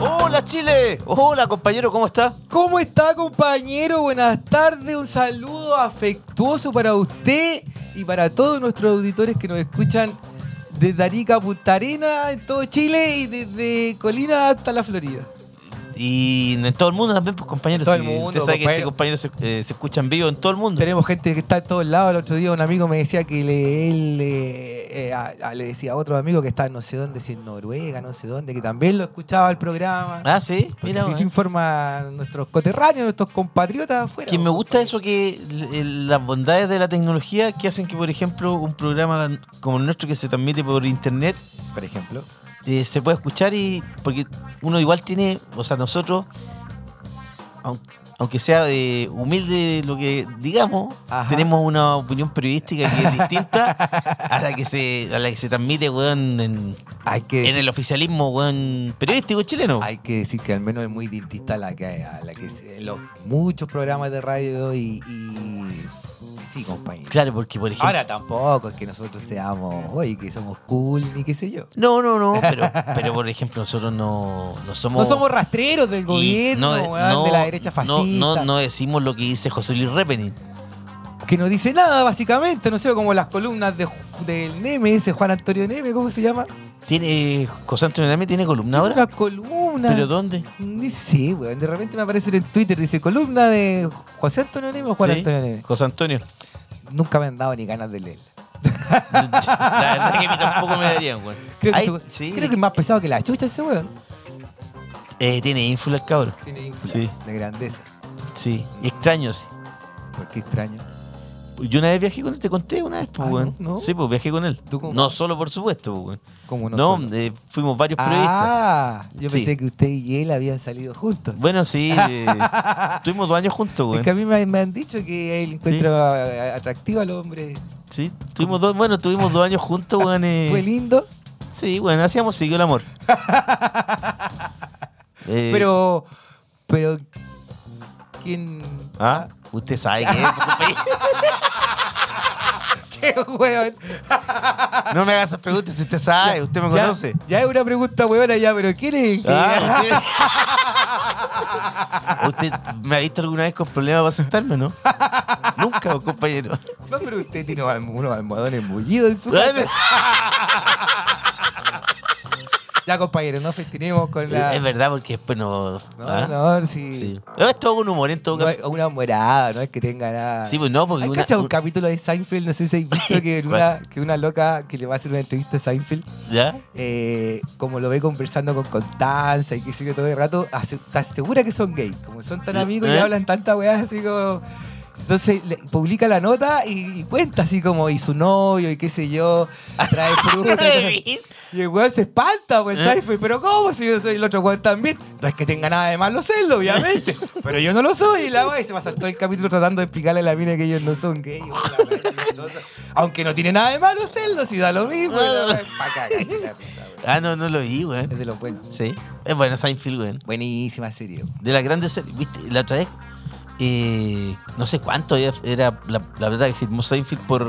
Hola Chile, hola compañero, ¿cómo está? ¿Cómo está, compañero? Buenas tardes. Un saludo afectuoso para usted y para todos nuestros auditores que nos escuchan desde Arica Punta Arena, en todo Chile, y desde Colina hasta la Florida. Y en todo el mundo también, pues compañeros. Todo el sí, mundo, Usted sabe que este compañero. se, eh, se escucha en vivo en todo el mundo. Tenemos gente que está en todos lados. El otro día un amigo me decía que le, él eh, eh, a- a- le decía a otro amigo que está no sé dónde, si en Noruega, no sé dónde, que también lo escuchaba el programa. Ah, sí, mira. así se informa nuestros coterráneos, nuestros compatriotas afuera. Que me gusta eso que las bondades de la tecnología que hacen que, por ejemplo, un programa como el nuestro que se transmite por internet, Por ejemplo. Eh, se puede escuchar y porque uno igual tiene, o sea, nosotros, aun- aunque sea eh, humilde lo que digamos, Ajá. tenemos una opinión periodística que es distinta a la que se a la que se transmite, weón, en, Hay que en decir, el oficialismo, weón, periodístico chileno. hay que decir que al menos es muy distinta a la que, a la que se- los muchos programas de radio y sí, compañero. Claro, porque por ejemplo. Ahora tampoco es que nosotros seamos, oye, que somos cool ni qué sé yo. no, no, no, pero, pero por ejemplo, nosotros no, no somos. No somos rastreros del gobierno, de- weón, de la derecha no- fascista. No, no decimos lo que dice José Luis Repenin. Que no dice nada, básicamente. No sé, como las columnas de, del Neme, ese Juan Antonio Neme, ¿cómo se llama? Tiene, José Antonio Name tiene columna ahora. Una columna. ¿Pero dónde? Ni sé, weón. De repente me aparece en Twitter, dice columna de José Antonio Neme o Juan Sí, Antonio Neme. José Antonio. Nunca me han dado ni ganas de leerla. La verdad que a mí tampoco me darían. Creo, Ay, sí, creo que es más pesado que la chucha ese weón. eh, tiene ínfula el cabrón. Tiene ínfula Sí. de grandeza. Sí. Y extraño, sí. ¿Por qué extraño? Yo una vez viajé con él, te conté una vez, pues, Ah, weón. no, no. Sí, pues viajé con él. ¿Tú cómo? No solo, por supuesto, pues. ¿Cómo no? No, solo? eh, fuimos varios periodistas. Ah, yo Sí. pensé que usted y él habían salido juntos. Bueno, sí. eh, tuvimos dos años juntos, es güey. que a mí me, me han dicho que él encuentra atractivo al hombre. Sí, tuvimos dos, bueno, tuvimos dos años juntos, güey. eh, Fue lindo, Sí, bueno, hacíamos siguió el amor. Eh, pero. Pero. ¿Quién.? ¿Ah? Usted sabe que es. ¡Qué weón! No me haga esas preguntas si usted sabe, usted me Ya- conoce. Ya, es una pregunta weona ya, pero ¿quién es el que.? Ah, ¿usted, ¿Usted me ha visto alguna vez con problemas para sentarme, no? Nunca, compañero. No, pero usted tiene unos almohadones mullidos en su casa. Ya, compañero, no festinemos con la. Es verdad, porque después no. No, ¿ah? no, sí. Sí. Es todo con humor en todo No caso. una morada, no es que tenga nada. Sí, pues no, porque ¿Hay una. un un- capítulo de Seinfeld? No sé si habéis visto que, una, que una loca que le va a hacer una entrevista a Seinfeld, ¿Ya? eh, como lo ve conversando con Constanza y que sigue todo el rato, está segura que son gays. Como son tan amigos y ¿Eh? hablan tanta weá así como. Entonces le- publica la nota y, y cuenta así como, y su novio y qué sé yo, trae fruta. y el weón se espanta, pues, ¿Eh? Pero ¿cómo si yo soy el otro weón también? No es que tenga nada de malo serlo, obviamente, pero yo no lo soy. Y la weá y se pasa todo el capítulo tratando de explicarle a la mina que ellos no son gays. weón. Aunque no tiene nada de malo serlo, si da lo mismo. Para cagarse la weón. Ah, no, no lo vi, güey. Es de los buenos. Sí. Es bueno Seinfeld, güey. Buenísima serie. weón. De las grandes series, ¿viste? La otra vez, eh, no sé cuánto era la, la verdad que firmó Seinfeld por,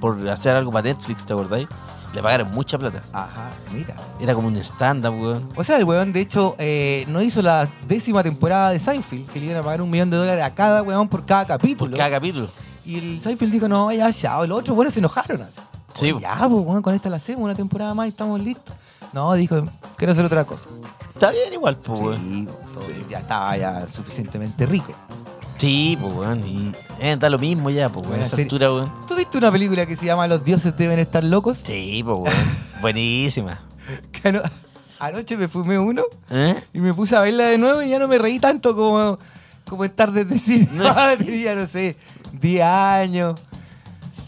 por hacer algo para Netflix, ¿te acordáis? Le pagaron mucha plata. Ajá, mira. Era como un stand-up, weón. O sea, el weón, de hecho, eh, no hizo la décima temporada de Seinfeld, que le iban a pagar un millón de dólares a cada weón por cada capítulo. Por cada capítulo. Y el Seinfeld dijo, no, ya, ya. Los otros buenos se enojaron. Sí. Oye, ya, pues, weón, con esta la hacemos una temporada más y estamos listos. No, dijo, quiero hacer otra cosa. Está bien igual, pues, weón. Sí, todo- Sí. ya estaba ya suficientemente rico. Sí, pues, weón. Y eh, da lo mismo ya, pues, weón. A esa altura, weón. ¿Tú viste una película que se llama Los dioses deben estar locos? Sí, pues, weón. Buenísima. Que ano- anoche me fumé uno ¿Eh? y me puse a verla de nuevo y ya no me reí tanto como, como estar desde cine. Tenía, no sé, 10 años.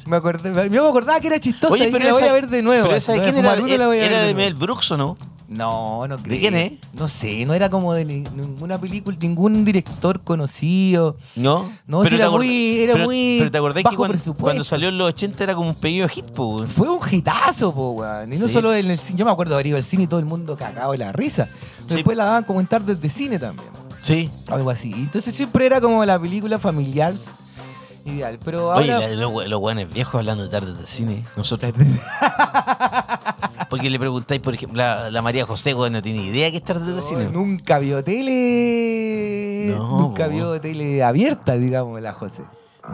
Me acordé, yo me acordaba que era chistosa y que la voy esa- a ver de nuevo. Pero esa de me voy a quién era? fumar uno y la voy a ver Era de nuevo. Mel Brooks, ¿o no? No, no creo. quién es? No sé, no era como de ni- ninguna película, ningún director conocido. No. No, Pero era muy- era pero- muy Pero te acordás bajo que cuando, salió en los 80 era como un pequeño hit, weón. Fue un hitazo, po, weón. Y no Sí. solo en el cine. Yo me acuerdo de haber ido al cine y todo el mundo cagado de la risa. Sí. Después la daban como en tardes de cine también. Sí. Algo así. Entonces siempre era como la película familiar ideal. Pero Oye, ahora. la- los, los weones viejos hablando de tardes de cine. Nosotros. Porque le preguntáis, por ejemplo, la, la María José, weón, no tiene idea que es tardes de No, cine. nunca vio tele. No, nunca po. vio tele abierta, digamos, la José.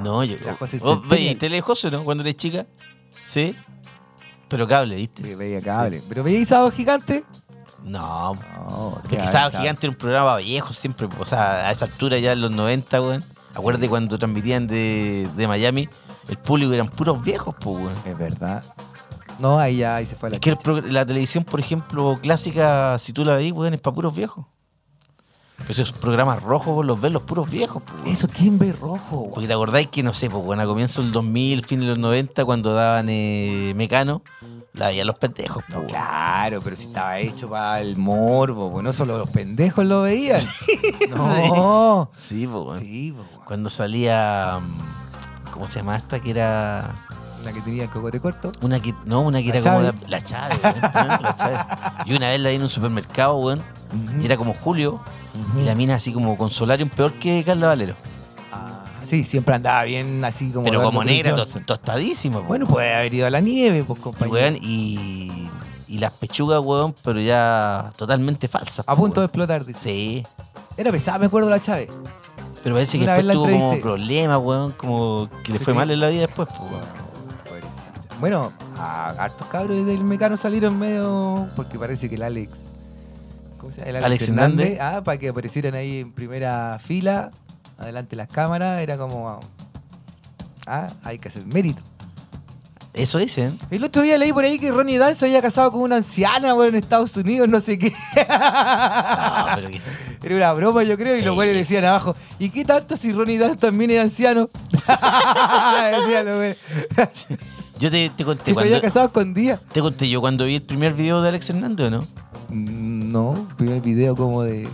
No, yo. La José ¿Vos Centennial. veis tele José, no? Cuando eres chica. Sí. Pero cable, ¿viste? Que veía cable. Pero veía Sábado Gigante. No. No, Porque Sábado. Gigante era un programa viejo siempre. O sea, a esa altura ya en los 90, weón. Acuérdate cuando transmitían de, de Miami, el público eran puros viejos, pues, weón. Es verdad. No, ahí ya ahí se fue la Es que el chucha. pro- la televisión, por ejemplo, clásica, si tú la veis, weón, es para puros viejos. Pero esos programas rojos vos los ves los puros viejos, pues, weón. Eso, ¿quién ve rojo? weón? Porque te acordáis que, no sé, pues, bueno, a comienzo del 2000, fin de los 90, cuando daban eh, Mecano, la veían los pendejos, No, claro, pero si estaba hecho para el morbo, pues no solo los pendejos lo veían. no. Sí, weón. Sí. Cuando salía. mm, ¿Cómo se llama esta? Que era. la que tenía el cocote corto. Una que. No, una que La era como. La, la Chave. La Chave. Y una vez la vi en un supermercado, weón. Y era como Julio. Y la mina así como con solarium peor que Carla Valero. Sí, siempre andaba bien así como. Pero como negra, to- pues, Bueno, puede haber ido a la nieve, pues, Y, compañero. weón, y, y las pechugas, weón, pero ya totalmente falsas. a po, punto de explotar, dice. Sí, Era pesada, me acuerdo la Chávez. pero parece que Una vez después la tuvo como entrevisté. problemas, weón, como que le Sí, fue sí. mal en la vida después, weón. Pobrecita. Bueno, a hartos cabros del mecano salieron medio. Porque parece que el Alex. ¿Cómo se llama? El Alex, Alex. Hernández. Ah, para que aparecieran ahí en primera fila, adelante las cámaras, era como. Ah, hay que hacer mérito. Eso dicen. El otro día leí por ahí que Ronnie Dan se había casado con una anciana, bueno, en Estados Unidos, no sé qué. No, pero que- Era una broma, yo creo, y Sí. los güeyes decían abajo, ¿y qué tanto si Ronnie Dan también es anciano? Decían los güeyes. Yo te, te conté Que se había cuando, casado con Díaz. te conté yo cuando vi el primer video de Alex Hernández, ¿o no? Mm, No, primer video como de.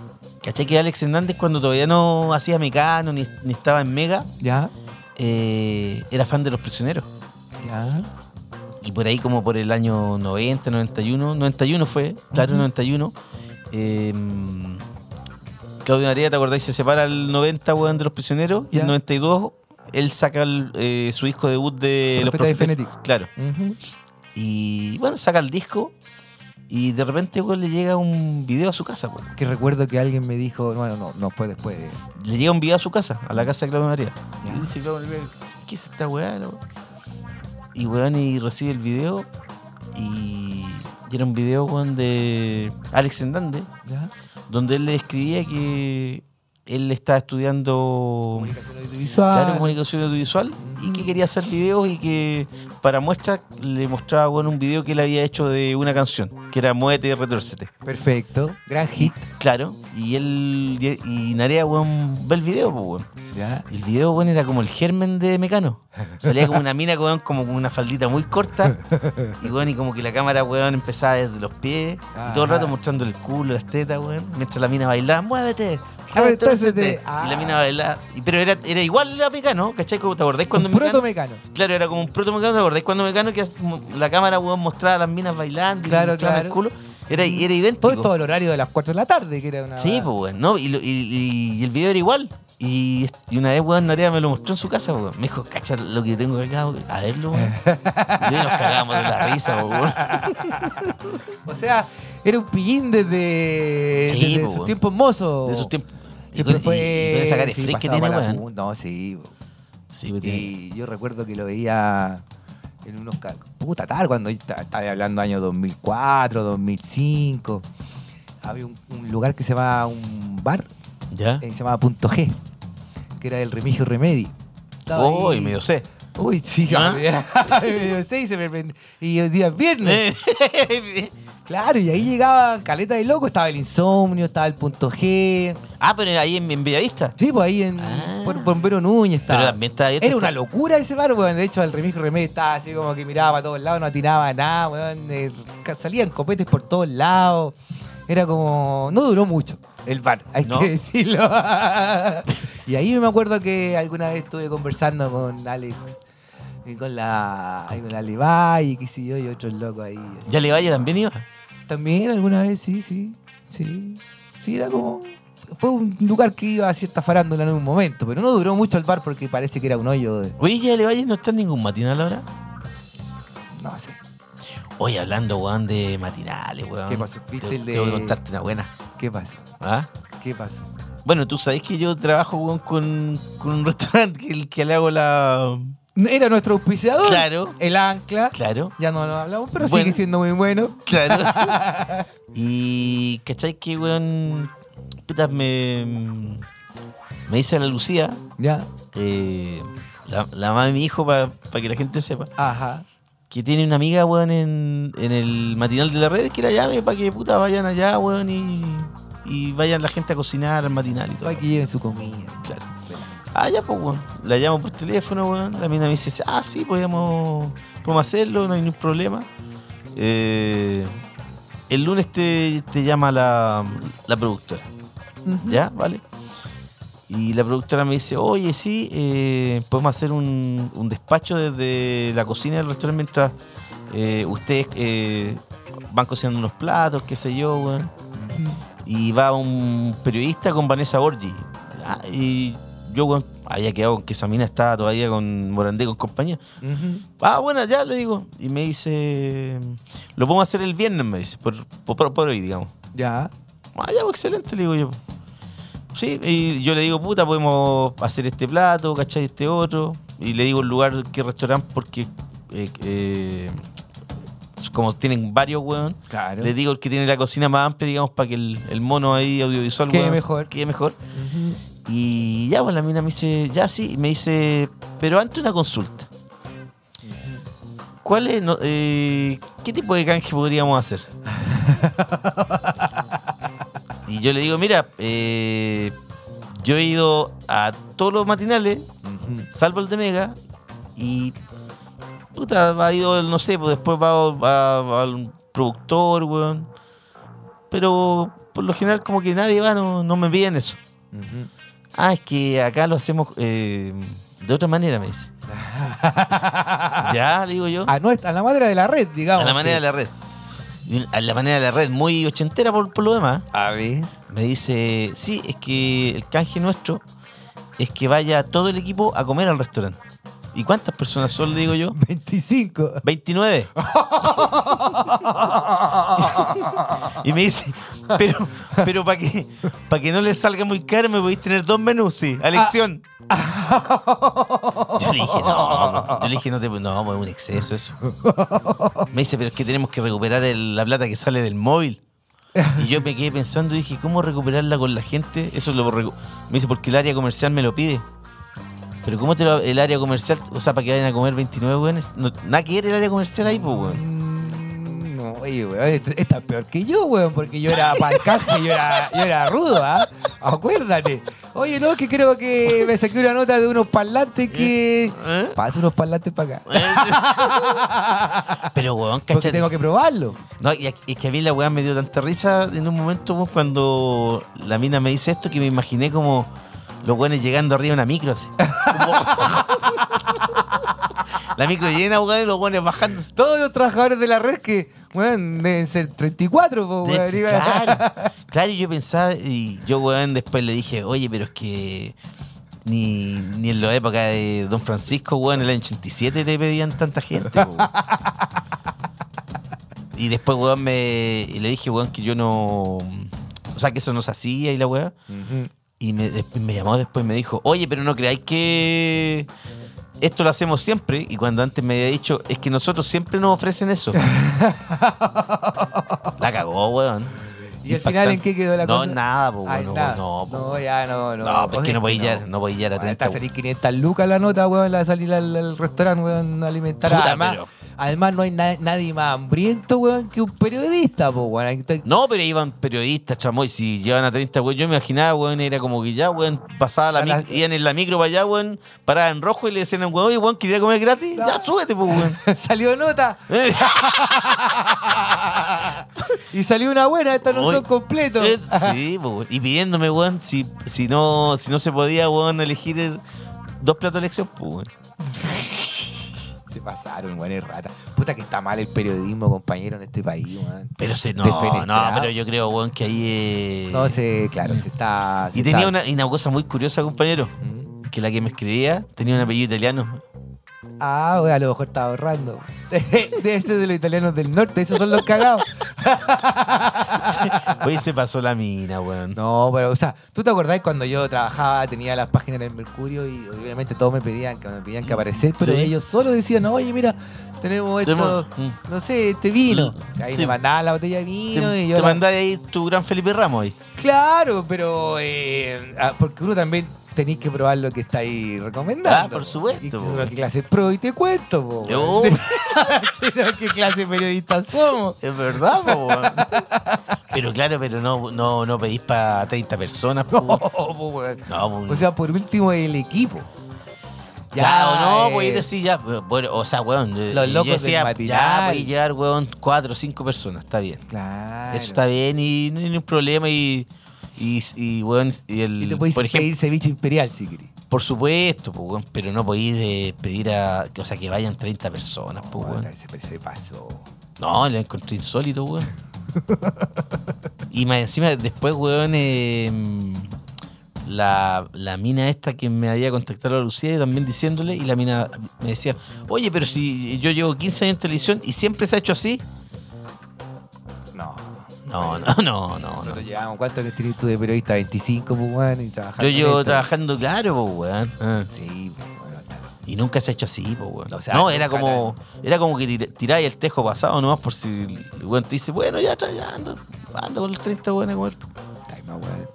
¿Cachai que Alex Hernández cuando todavía no hacía Mecano ni, ni estaba en Mega, Ya, eh, era fan de Los Prisioneros? ya. Y por ahí como por el año 90, 91, 91 fue, claro, 91. eh, Claudio Narea, ¿te acordáis? Se separa el 90, weón, de Los Prisioneros. Y Ya. el 92, él saca el, eh, su disco debut de Los Profeta de Profetas. Claro. Ujú. Y bueno, saca el disco. Y de repente, weón, le llega un video a su casa, weón. Que recuerdo que alguien me dijo, bueno, no, no fue después. de- Le llega un video a su casa, a la casa de Claudio María. Ya. Y dice Claudio María, ¿qué es esta weá? la weá?" Y weón, y recibe el video. Y, y era un video, weón, de Alex Hernández, ¿Ya? donde él le escribía que él estaba estudiando Comunicación audiovisual. claro, comunicación audiovisual y que quería hacer videos y que para muestra le mostraba bueno, un video que él había hecho de una canción, que era Muévete y Retórcete. Perfecto, gran hit. Claro, y él y, y Narea, weón, ve el video, pues, weón. ¿Ya? Y el video, weón, era como el germen de Mecano. Salía como una mina, weón, como con una faldita muy corta. Y, weón, y como que la cámara, weón, empezaba desde los pies. Y todo el rato Ajá. mostrando el culo, las tetas, weón. Mientras la mina bailaba, muévete. Y la mina bailaba. Y, pero era, era igual la Mecano, ¿cachai? ¿Te acordáis cuando Un proto Mecano? Claro, era como un proto Mecano, ¿te acordáis cuando Mecano que la cámara, weón, mostraba a las minas bailando y Claro, mostraban claro. el culo? Era, era idéntico. Todo esto al horario de las 4 de la tarde, que era una. Sí, pues, weón, ¿no? Y, lo- y- y- y el video era igual. Y, y una vez, weón, Narea me lo mostró en su casa, weón. Me dijo, cacha lo que tengo acá, weón. a verlo, weón. Y nos cagábamos de la risa, weón. O sea, era un pillín desde, Sí, desde po, sus weón. tiempos mozos. De sus tiempos. Siempre con, fue. sí, que tiene, la. No, sí. Sí, pues, tiene- Y yo recuerdo que lo veía en unos. Puta tal, cuando estaba hablando año 2004, 2005. Había un, un lugar que se llamaba un bar, ¿Ya? eh, se llamaba Punto G. que era el Remigio Remedi. Uy, medio sé. Uy, sí, ¿Ah? medio sé y se me Y el día viernes. Eh. Claro, y ahí llegaba caleta de loco, estaba el insomnio, estaba el punto G. ah, pero ahí en, en Bellavista. Sí, pues ahí en Ah. por Bombero Núñez estaba. Pero también estaba abierto. Era una locura ese bar, weón. De hecho, el Remigio Remedi estaba así como que miraba para todos lados, no atinaba nada, weón. Eh, ca- salían copetes por todos lados. Era como. No duró mucho el bar, hay ¿No? que decirlo. y ahí me acuerdo que alguna vez estuve conversando con Alex. Y con la. y con la Levi y qué sé yo, y otros locos ahí. así. ¿Ya le vaya también iba? También alguna vez, sí, sí. Sí. Sí, era como. Fue un lugar que iba a cierta farándula en un momento, pero no duró mucho el bar porque parece que era un hoyo de. Oye, ¿ya le no está en ningún matinal ahora? No sé. Oye, hablando, weón, de matinales, weón. ¿Qué pasó? ¿Viste Te- el de- contarte una buena. ¿Qué pasó? ¿Ah? ¿Qué pasó? Bueno, tú sabes que yo trabajo weón, con, con un restaurante que, el que le hago la. Era nuestro auspiciador. Claro. El ancla. Claro, Ya no lo hablamos, pero Bueno. sigue siendo muy bueno. claro. y, ¿cachai que, weón? Puta, me. Me dice la Lucía, Ya. eh, la, la mamá de mi hijo, para que la gente sepa, Ajá. que tiene una amiga, weón, en, en el matinal de la red, que la llame para que puta vayan allá, weón, y, y vayan la gente a cocinar al matinal y todo. Para que lleven su comida. Claro. Ah, ya, pues, weón. La llamo por teléfono, weón. La mina me dice, ah, sí, podemos, podemos hacerlo, no hay ningún problema. Eh, el lunes te, te llama la, la productora. ¿ya? ¿Vale? Y la productora me dice, oye, sí, eh, podemos hacer un, un despacho desde la cocina del restaurante mientras eh, ustedes eh, van cocinando unos platos, qué sé yo, weón. Y va un periodista con Vanessa Borgi. Ah, y yo, weón, había quedado con que esa mina estaba todavía con Morandé con compañía. Ah, bueno, ya le digo. Y me dice, lo podemos hacer el viernes, me dice, por, por, por hoy, digamos. Ya. Ah, ya, pues excelente, le digo yo. Sí, y yo le digo, puta, podemos hacer este plato, ¿cachai? Este otro. Y le digo el lugar, qué restaurante, porque eh, eh, como tienen varios, weón. Claro. Le digo el que tiene la cocina más amplia, digamos, para que el, el mono ahí audiovisual Quede weón, mejor. Quede mejor. Y ya, pues la mina me dice, ya sí, y me dice, pero antes una consulta. ¿Cuál es, no, eh, qué tipo de canje podríamos hacer? y yo le digo, mira, eh, yo he ido a todos los matinales, salvo el de Mega, y puta, ha ido, no sé, pues después va, al productor, weón. Pero por lo general como que nadie va, no, no me piden eso. Ujú. Ah, es que acá lo hacemos eh, de otra manera, me dice. ya, le digo yo. A, nuestra, a la madre de la red, digamos. A la manera de la red. A la manera de la red, muy ochentera por, por lo demás. A ver. Me dice, sí, es que el canje nuestro es que vaya todo el equipo a comer al restaurante. ¿Y cuántas personas son, le digo yo? 25. 29. y me dice, pero, pero para que, para que no le salga muy caro, me podéis tener dos menús, sí, a elección. Yo le dije, no, no. yo le dije, no, te, no, pues, es un exceso eso. Me dice, pero es que tenemos que recuperar el- la plata que sale del móvil. Y yo me quedé pensando y dije, ¿cómo recuperarla con la gente? Eso lo Me dice, porque el área comercial me lo pide. Pero ¿cómo te lo, el área comercial, o sea, para que vayan a comer 29 weones? No, nada que ver el área comercial ahí, pues, weón. Oye, weón, esta es peor que yo, weón, porque yo era canje, yo era, yo era rudo, ¿ah? Acuérdate. Oye, no, que creo que me saqué una nota de unos parlantes que. ¿Eh? Pasa unos parlantes para acá. Pero, weón, Porque cachate. tengo que probarlo. No, y es que a mí la weá me dio tanta risa en un momento weón, cuando la mina me dice esto que me imaginé como los weones llegando arriba de una micro así. Como- la micro llena, weón, y los weones bajando. Todos los trabajadores de la red que, weón, deben ser 34, po, De- weón. digo. claro, claro, yo pensaba, y yo, weón, después le dije, oye, pero es que ni, ni en la época de Don Francisco, weón, en el año 87 te pedían tanta gente, weón. Y después, weón, me, y le dije, weón, que yo no. O sea, que eso no se hacía y la weá. Y me, me llamó después y me dijo, oye, pero no creáis que esto lo hacemos siempre. Y cuando antes me había dicho, es que nosotros siempre nos ofrecen eso. la cagó, weón. ¿Y al final en qué quedó la no, cosa? nada, po, Ay, no, nada. no, po. No, ya no, no. No, pues O que sea, no podía llegar, no llegar a Bueno, 30. Está a salir 500 lucas la nota, weón, la salir al, al restaurante, weón, a alimentar. Puta, además, pero- además, no hay na- nadie más hambriento, weón, que un periodista, po, weón. No, pero iban periodistas, chamoy. Si llevan a 30, weón. Yo me imaginaba, weón, era como que ya, weón, pasaba la la- iban en la micro para allá, weón, paraban en rojo y le decían, weón, oye, weón, quería comer gratis. Ya, súbete, pues, weón. Salió nota y salió una buena, estas no son completos. eh, sí, pues, weón. Y pidiéndome, weón, si, si, no, si no se podía, weón, elegir el- dos platos de elección, pues, weón. Se pasaron, weón, es rata. Puta que está mal el periodismo, compañero, en este país, weón. Pero se, no, no, pero yo creo, weón, que ahí. eh, No sé, claro, se está. se Y tenía está- una, una cosa muy curiosa, compañero. ¿Mm? Que la que me escribía tenía un apellido italiano. Ah, weón, a lo mejor estaba ahorrando. Debe ser de los italianos del norte, esos son los cagados. Hoy se pasó la mina, weón. No, pero, o sea, ¿tú te acordás cuando yo trabajaba, tenía las páginas en el Mercurio y obviamente todos me pedían que me pedían que aparecer, pero Sí. ellos solo decían, oye, mira, tenemos esto, Tenemos- mm. no sé, este vino. Y ahí Sí. me mandaban la botella de vino te y yo te la- ahí tu gran Felipe Ramos ahí. Claro, pero eh, ah, porque uno también tenéis que probar lo que estáis recomendando. Ah, por supuesto, Y po. si no, ¿Qué clase pro? Y te cuento, po, Oh. ¿Qué clase periodistas somos? Es verdad, po. Pero claro, pero no, no, no pedís para 30 personas, po, No, po. No, po. O sea, por último, el equipo. Ya, o no, eh, pues decir ya, bueno, o sea, weón. eh, Los locos del decía, matinal. Ya, a llegar, weón, cuatro o cinco personas, está bien. Claro. Eso está bien y no hay ningún problema y, y, y weón, y el, Y te podéis por ejemplo, pedir ceviche imperial si querés. por supuesto, pues, weón, pero no podéis eh, pedir a, o sea, que vayan 30 personas, pues, weón. Puta, ese se pasó. No, lo encontré insólito, weón. y más encima, después, weón, eh, la, la mina esta que me había contactado a Lucía y también diciéndole, y la mina me decía, oye, pero si yo llevo 15 años en televisión y siempre se ha hecho así. No. No, no, no, no. no. Nosotros llevamos, ¿cuánto que tienes tú de periodista? 25, pues, weón, y trabajando. Yo llevo trabajando, claro, pues, weón. Ah. Sí, pues, weón. Y nunca se ha hecho así, pues, weón. O sea, no, era como, era como que tir- tiráis el tejo pasado nomás por si el weón te dice, bueno, ya, ya ando, ando con los 30 weones, weón. Ay, más weón.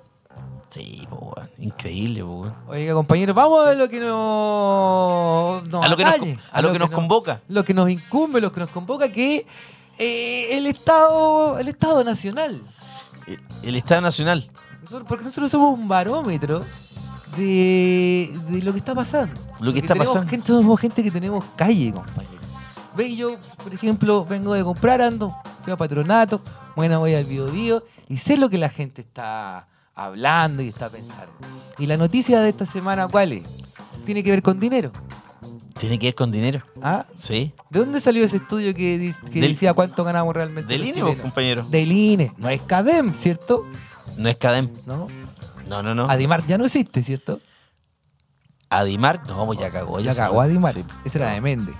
Sí, pues, weón. Increíble, pues, weón. Oiga, compañeros, vamos a lo que nos, nos A lo que nos a lo que nos convoca. Lo que nos incumbe, lo que nos convoca, que eh, el Estado el Estado Nacional. El, el Estado Nacional. Nosotros- porque nosotros somos un barómetro de, de lo que está pasando. Lo que está pasando. Gente, somos gente que tenemos calle, compañero. Ve, yo, por ejemplo, vengo de comprar, ando, fui a Patronato, bueno, voy al Bio Bio y sé lo que la gente está hablando y está pensando. Y la noticia de esta semana, ¿cuál es? Tiene que ver con dinero. Tiene que ver con dinero. ¿Ah? Sí. ¿De dónde salió ese estudio que, di- que Del- decía cuánto ganamos realmente? Del los INE, vos, compañero. Del INE. No es CADEM, ¿cierto? No es CADEM. ¿No? No, no, no. Adimar ya no existe, ¿cierto? Adimar, no, pues ya cagó. Ya se cagó. Adimar. Sí. Ese era de Méndez.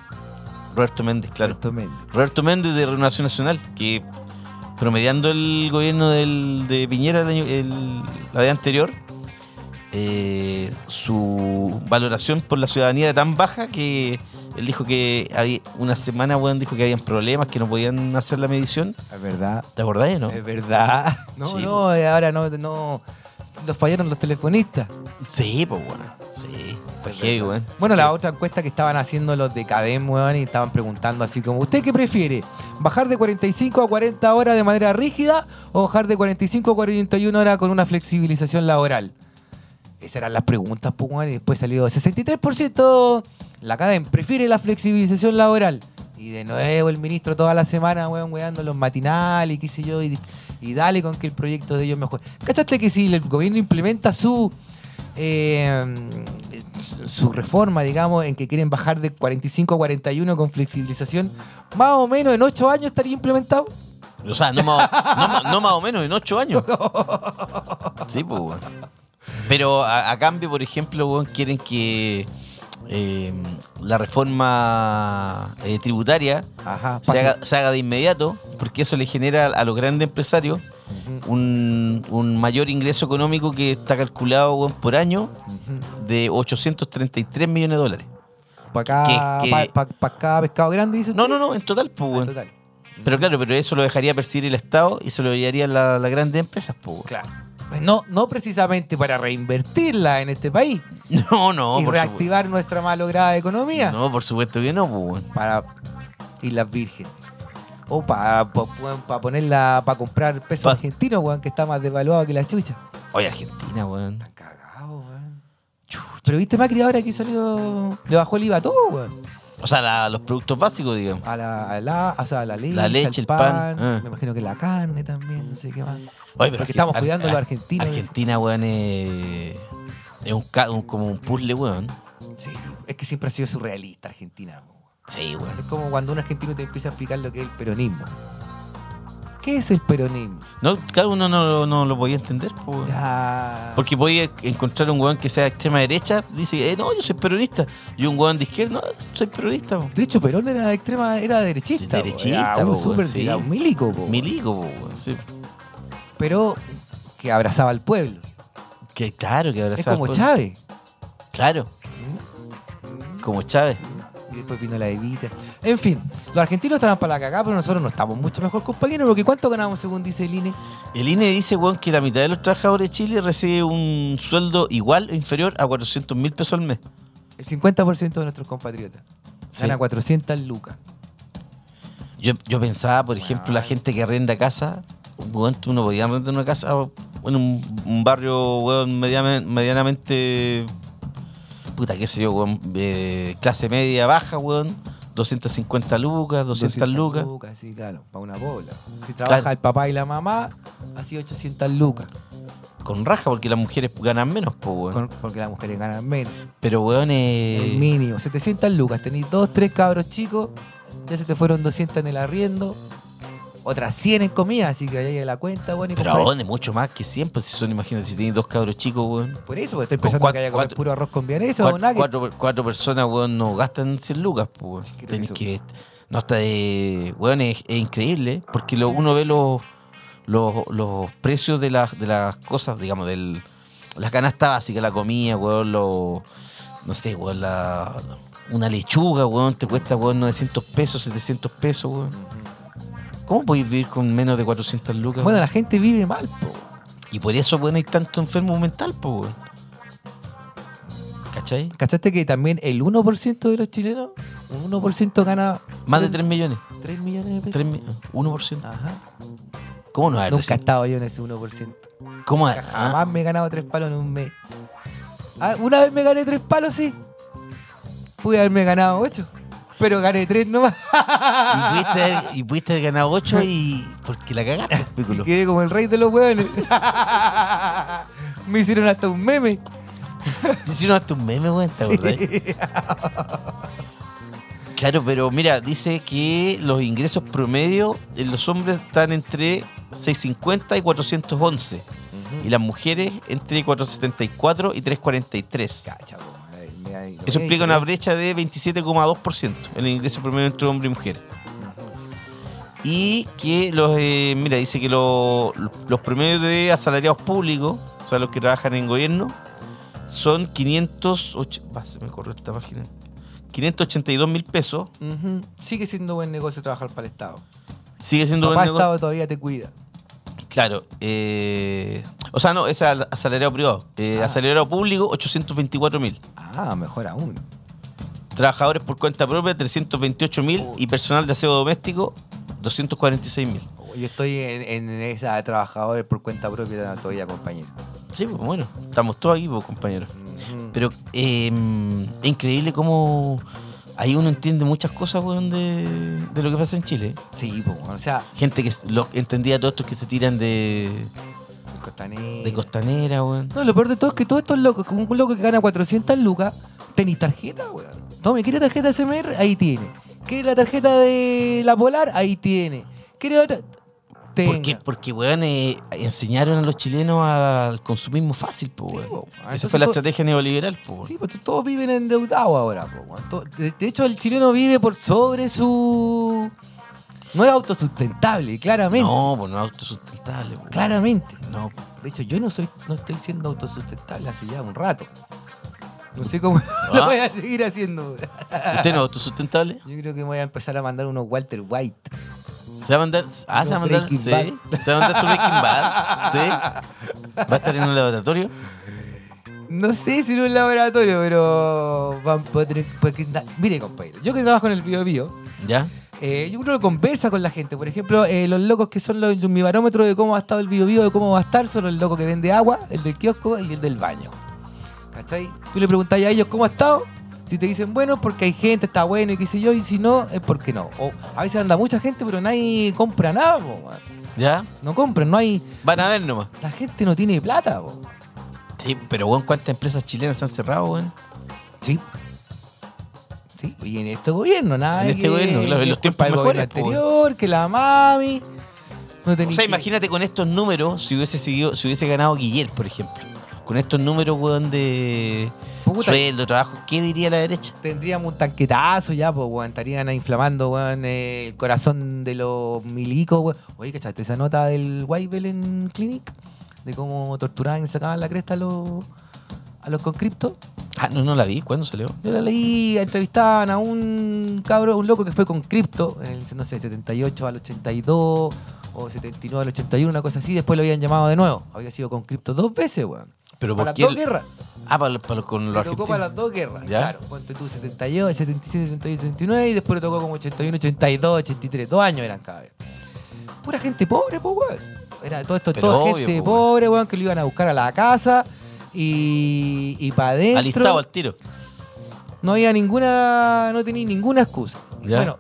Roberto Méndez, claro. Roberto Méndez. Roberto Méndez de Renovación Nacional, que promediando el gobierno del- de Piñera el año- el- la vez anterior, eh, su valoración por la ciudadanía era tan baja que él dijo que había una semana, weón, dijo que habían problemas, que no podían hacer la medición. Es verdad. ¿Te acordás, no? Es verdad. No, Sí, no, eh, ahora no, no. Los fallaron los telefonistas. Sí, pues, bueno. Sí, fue heavy, weón. Bueno, la otra encuesta que estaban haciendo los de Cadem, weón, y estaban preguntando así como, ¿usted qué prefiere? ¿Bajar de 45 a 40 horas de manera rígida o bajar de 45 a 41 horas con una flexibilización laboral? Esas eran las preguntas, pues, y después salió 63% la Cadem prefiere la flexibilización laboral. Y de nuevo el ministro toda la semana, weón, weando los matinales y qué sé yo, y, y dale con que el proyecto de ellos mejore. ¿Cachaste que si el gobierno implementa su eh, su- reforma, digamos, en que quieren bajar de 45 a 41 con flexibilización, más o menos en 8 años estaría implementado? O sea, no más, no, más- no más o menos, en ocho años. Sí, pues, weón. Pero a, a cambio, por ejemplo, weón, quieren que eh, la reforma eh, tributaria Ajá, se haga, se haga de inmediato, porque eso le genera a los grandes empresarios un, un mayor ingreso económico que está calculado weón, por año Ujú. de 833 millones de dólares. Pa' cada, Que- que- pa- pa- pa' cada pescado grande, dices No, no, no, en total, pues, Ah, total. Pero claro, pero eso lo dejaría percibir el Estado y se lo llevaría la- las grandes empresas, po. weón. Claro. Pues No, no precisamente para reinvertirla en este país No, no, y por reactivar nuestra malograda economía supuesto. No, por supuesto que no, weón. para Islas Vírgenes. O para ponerla, para comprar peso Pa- argentino, weón, que está más devaluado que la chucha. Oye, Argentina, weón. Están cagados, weón. Pero viste Macri ahora que salió, le bajó el IVA a todo, weón. O sea, la- los productos básicos, digamos. A la, a la, o sea, a la leche, La leche, al el pan, ah. Me imagino que la carne también, no sé qué más. Oye, pero Porque estamos cuidando Ar- lo Ar- argentino. Argentina, weón, es, es un, un- como un puzzle, weón. Sí, es que siempre ha sido surrealista Argentina. po. Sí, weón. Es como cuando un argentino te empieza a explicar lo que es el peronismo. ¿Qué es el peronismo? No, cada uno no, no lo podía entender, po. Ya. Porque podía encontrar un weón que sea de extrema derecha, dice, eh, no, yo soy peronista. Y un weón de izquierda, no, soy peronista. po. De hecho, Perón era de extrema, era derechista. Sí, po. derechista, Era un po, súper, sí. era un milico, po. Milico, po, sí. Pero que abrazaba al pueblo. Que claro, que ahora Es como Chávez. Claro, como Chávez. Y después vino la Evita. En fin, los argentinos estaban para la cagada, pero nosotros no estamos mucho mejor, compañeros, porque ¿cuánto ganamos según dice el INE? El INE dice, weón, que la mitad de los trabajadores de Chile recibe un sueldo igual o inferior a 400 mil pesos al mes. El 50% de nuestros compatriotas. Sí. Gana 400 lucas. Yo, yo pensaba, por ejemplo, la gente que arrenda casa, weón, tú no podías arrendar una casa en un, un barrio, weón, mediana- medianamente, puta, qué sé yo, weón, eh, clase media baja, weón, 250 lucas, 200, lucas. sí, claro, para una bola. Si trabaja Claro. el papá y la mamá, así 800 lucas. Con raja, porque las mujeres ganan menos, po, weón. Con- porque las mujeres ganan menos. Pero, weón, El eh, mínimo, 700 lucas. Tenéis dos, tres cabros chicos, ya se te fueron 200 en el arriendo, otras 100 en comida, así que ahí hay la cuenta, bueno, y pero compráis- ¿dónde? Mucho más que siempre, si son, imagínate, si tienes dos cabros chicos, weón. Por eso, porque estoy pensando cuatro- que haya comer cuatro- puro arroz con vienesa o nuggets. cuatro, cuatro personas, weón, no gastan 100 lucas, pues, weón. Sí, Tenés que que. No está de. Weón, es, es increíble, porque lo, uno ve los, los, los precios de las, de las cosas, digamos, del. La canasta básica, la comida, weón, lo. No sé, weón, la. Una lechuga, weón, te cuesta, weón, 900 pesos, 700 pesos, weón. ¿Cómo podéis vivir con menos de 400 lucas? Bueno, la gente vive mal, po. Y por eso, weón, hay tanto enfermo mental, weón. ¿Cachai? ¿Cachaste que también el 1% de los chilenos, un 1% gana Más de 3 millones. 3 millones de pesos? Tres mi- 1%. Ajá. ¿Cómo no haber Nunca he estado yo en ese 1%. ¿Cómo Jamás ah? me he ganado 3 palos en un mes. Ah, una vez me gané 3 palos, sí. Pude haberme ganado 8. Pero gané 3 nomás. Y pudiste, haber, y pudiste haber ganado 8 y. Porque la cagaste, Y quedé como el rey de los hueones. me hicieron hasta un meme. Te hicieron hasta un meme, weón, ¿te acordás? Claro, pero mira, dice que los ingresos promedio en los hombres están entre 650 y 411. Y las mujeres entre 474 y 343. Cacha, Eso implica una brecha de 27,2% en el ingreso promedio entre hombre y mujer. Y que los, eh, mira, dice que lo- los promedios de asalariados públicos, o sea, los que trabajan en gobierno, son 508, va, se me corrió esta página, 582 mil pesos. Sigue siendo buen negocio trabajar para el Estado. Sigue siendo Papá buen negocio. Estado todavía te cuida. Claro. eh, o sea, no, es asalariado privado. Eh, Ah. Asalariado público, 824 mil. Ah, mejor aún. Trabajadores por cuenta propia, 328 mil. Y personal de aseo doméstico, 246 mil. Yo estoy en, en esa de trabajadores por cuenta propia todavía, compañero. Sí, pues bueno, estamos todos aquí, pues, compañeros. Ujú. Pero eh, es increíble cómo ahí uno entiende muchas cosas, weón, de, de lo que pasa en Chile. Sí, po, o sea, Gente que lo, entendía todos estos que se tiran de, el costanero. de costanera, weón. No, lo peor de todo es que todos estos locos, como un loco que gana 400 lucas, tenéis tarjeta, weón. Tome, ¿quiere tarjeta SMR? Ahí tiene. ¿Quiere la tarjeta de la Polar? Ahí tiene. ¿Quiere otra? Porque, porque weón, eh, enseñaron a los chilenos al consumismo fácil, pues, weón. po. Ah, Esa fue la todo- estrategia neoliberal, weón. Sí, pues todos viven endeudados ahora. po, weón. De, hecho, el chileno vive por sobre su... No es autosustentable, claramente. No, pues no es autosustentable, pues. Claramente. No. De hecho, yo no soy, no estoy siendo autosustentable hace ya un rato. No sé cómo lo Ah. voy a seguir haciendo. ¿Usted no es autosustentable? Yo creo que voy a empezar a mandar unos Walter White. Se va a mandar. Ah, se va a mandar. Breaking Sí. Se va a mandar su Breaking Bad. Sí. Va a estar en un laboratorio. No sé si en un laboratorio, pero. van porque na- Mire, compañero, yo que trabajo en el Bio Bio, ¿Ya? eh, uno conversa con la gente. Por ejemplo, eh, los locos que son los, mi barómetro de cómo ha estado el Bio Bio, de cómo va a estar, son el loco que vende agua, el del kiosco y el del baño. ¿Cachai? Tú le preguntas a ellos cómo ha estado. Si te dicen bueno, porque hay gente, está bueno y qué sé yo, y si no, es porque no. O a veces anda mucha gente, pero nadie compra nada, po, man. ¿Ya? No compran, no hay. Van a ver nomás. La gente no tiene plata, po. Sí, pero weón, ¿cuántas empresas chilenas se han cerrado, weón? Sí. Sí, y en este gobierno, nada. En de este que- gobierno, claro, en los tiempos del gobierno anterior, que la mami. No O sea, que- imagínate con estos números, si hubiese seguido, si hubiese ganado Guiller, por ejemplo. Con estos números, weón, de Puta. sueldo, trabajo, ¿qué diría la derecha? Tendríamos un tanquetazo ya, pues, weón. Estarían inflamando, weón, el corazón de los milicos, weón. Oye, ¿cachaste esa nota del Weibel en Clinic? De cómo torturaban y sacaban la cresta a los, a los conscriptos. Ah, no, no la vi. ¿Cuándo salió? Yo la leí, entrevistaban a un cabro, un loco que fue con cripto, en el, no sé, 78 al 82 o 79 al 81, una cosa así. Después lo habían llamado de nuevo. Había sido con cripto dos veces, weón. Pero para ¿por las dos guerras. Ah, para, para- con Le los tocó para las dos guerras. ¿Ya? Claro, ponte tú 78, 77, 78, 79 y después le tocó como 81, 82, 83. Dos años eran cada vez. Pura gente pobre, pues, weón. Era todo esto, Pero toda obvio, gente po, pobre, weón, que lo iban a buscar a la casa y, y para adentro. Alistado al tiro. No había ninguna, no tenía ninguna excusa. Ya. Bueno,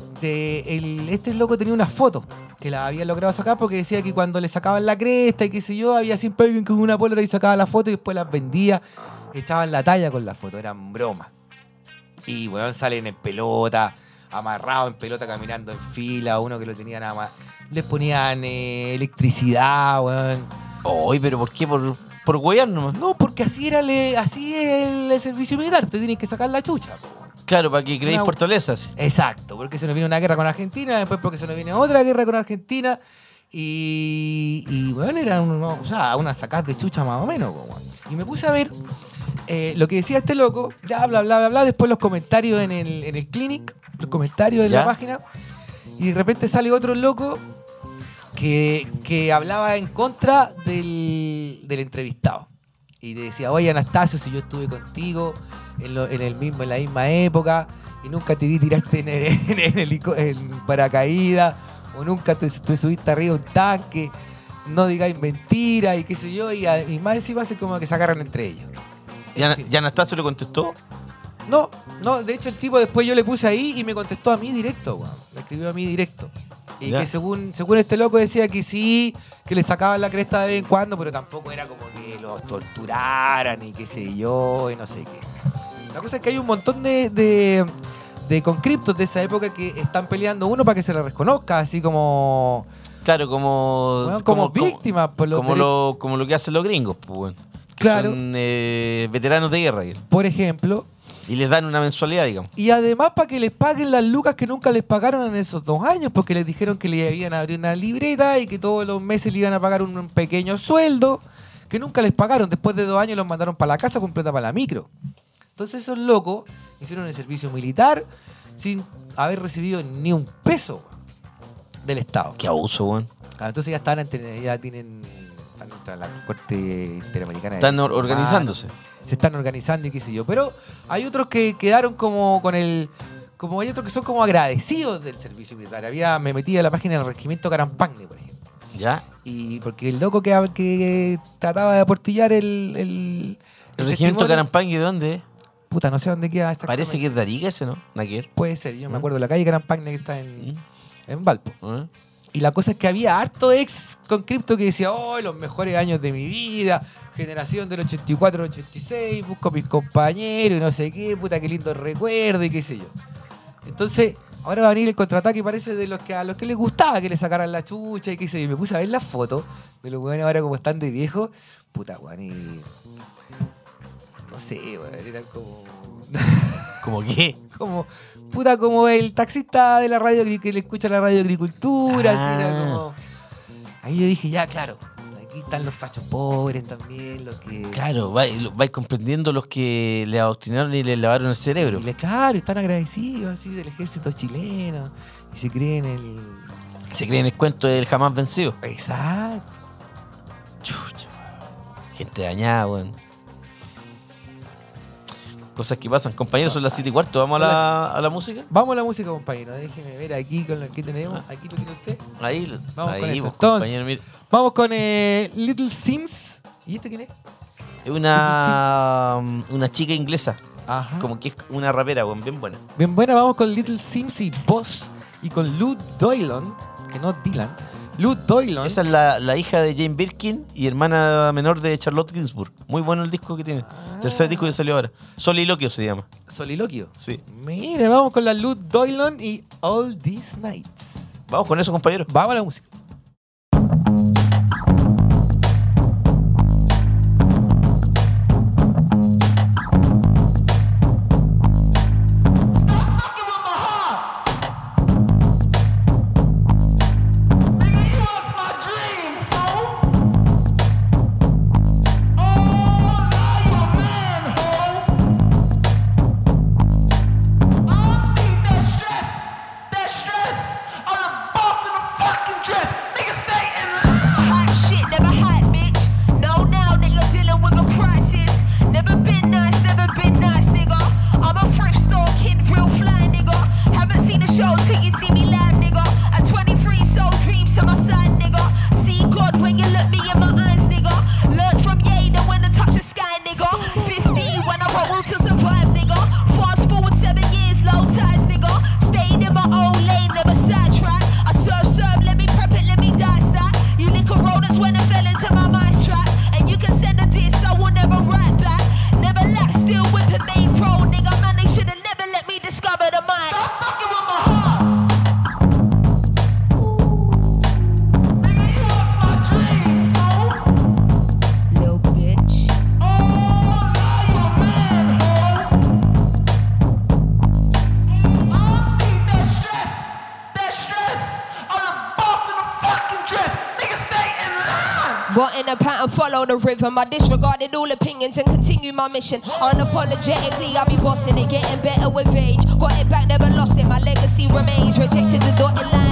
el- este loco tenía una foto que la había logrado sacar porque decía que cuando le sacaban la cresta y qué sé yo, había siempre alguien con una pólvora y sacaba la foto y después las vendía, echaban la talla con la foto, eran bromas. Y weón, salen en pelota, amarrado en pelota, caminando en fila, uno que lo tenía nada más. Les ponían eh, electricidad, weón. Oye, pero ¿por qué? Por, por nomás. No, porque así era le- así es el, el servicio militar, te tienen que sacar la chucha, po. Claro, para que creéis Una- fortalezas. Exacto, porque se nos viene una guerra con Argentina, después porque se nos viene otra guerra con Argentina. Y, y bueno, era un- o sea, una sacada de chucha más o menos. Y me puse a ver eh, lo que decía este loco, ya bla, bla, bla, bla, después los comentarios en el, en el clinic, los comentarios de ¿Ya? la página. Y de repente sale otro loco que, que hablaba en contra del, del entrevistado. Y le decía, oye Anastasio, si yo estuve contigo en, lo- en el mismo, en la misma época y nunca te vi tirarte en, el, en, el helico- en paracaídas o nunca te, te subiste arriba de un tanque, no digáis mentiras y qué sé yo, y, a- y más encima hace como que se agarran entre ellos. ¿Y Ana- y Anastasio le contestó? No, no, de hecho el tipo después yo le puse ahí y me contestó a mí directo, weón. Me escribió a mí directo. Y Ya. que según, según este loco decía que sí, que le sacaban la cresta de vez en cuando, pero tampoco era como que los torturaran y qué sé yo, y no sé qué. La cosa es que hay un montón de, de, de conscriptos de esa época que están peleando uno para que se le reconozca, así como, Claro, como. como, víctimas por los Como lo, como lo que hacen los gringos, pues. Que Claro. Son eh, veteranos de guerra. por ejemplo. Y les dan una mensualidad, digamos. Y además para que les paguen las lucas que nunca les pagaron en esos dos años, porque les dijeron que le iban a abrir una libreta y que todos los meses le iban a pagar un pequeño sueldo, que nunca les pagaron. Después de dos años los mandaron para la casa completa para la micro. Entonces esos locos hicieron el servicio militar sin haber recibido ni un peso del Estado. Qué abuso, weón. Entonces ya están ante- ya tienen están la Corte Interamericana. Están organizándose. Se están organizando y qué sé yo. Pero hay otros que quedaron como con el. Como hay otros que son como agradecidos del servicio militar. Había, me metí a la página del regimiento Carampagne, por ejemplo. ¿Ya? Y porque el loco que, que trataba de aportillar el. El, ¿El regimiento testimonio- Carampangui de dónde? Puta, no sé dónde queda exactamente. Parece que es de Arica ese, ¿no? Naquer. Puede ser, yo me ¿Mm? acuerdo de la calle Carampagne que está en, en Valpo. ¿Eh? Y la cosa es que había harto ex con cripto que decía, oh, los mejores años de mi vida, generación del 84 al 86, busco a mis compañeros y no sé qué, puta, qué lindo recuerdo y qué sé yo. Entonces, ahora va a venir el contraataque, parece, de los que a los que les gustaba que le sacaran la chucha y qué sé yo. Y me puse a ver las fotos de los weones ahora como están de viejos. Puta, weón, y... No sé, weón, eran como. ¿Como qué? Como, puta, como el taxista de la radio que le escucha la radio agricultura. Así, era ah. como... Ahí yo dije, ya, claro, aquí están los fachos pobres también, los que. Claro, vais, vais comprendiendo los que le adoctrinaron y le lavaron el cerebro. Y claro, están agradecidos así del ejército chileno y se creen el. Se creen el cuento del jamás vencido. Exacto. Chucha, gente dañada, weón. Cosas que pasan. Compañeros, son las 7 y cuarto. ¿Vamos a la, a la música? Vamos a la música, compañero. Déjeme ver aquí con lo que tenemos. Ah. Aquí lo tiene usted. Ahí, vamos ahí, con esto. Pues, compañero. Vamos con eh, Little Sims. ¿Y este quién es? Es una, una chica inglesa. Como que es una rapera, bien buena. Bien buena, vamos con Little Sims y Boss y con Lou Doylon, que no Dylan. Lou Doylon. Esa es la, la hija de Jane Birkin y hermana menor de Charlotte Ginsburg. Muy bueno el disco que tiene. Ah, Tercer disco que salió ahora. Soliloquio se llama. Soliloquio. Sí. Mire, vamos con la Luz Doylon y All These Nights. Vamos con eso, compañero. Vamos a la música. with all opinions and continue my mission. Unapologetically, I'll be bossing it, getting better with age. Got it back, never lost it, my legacy remains. Rejected the dotted line.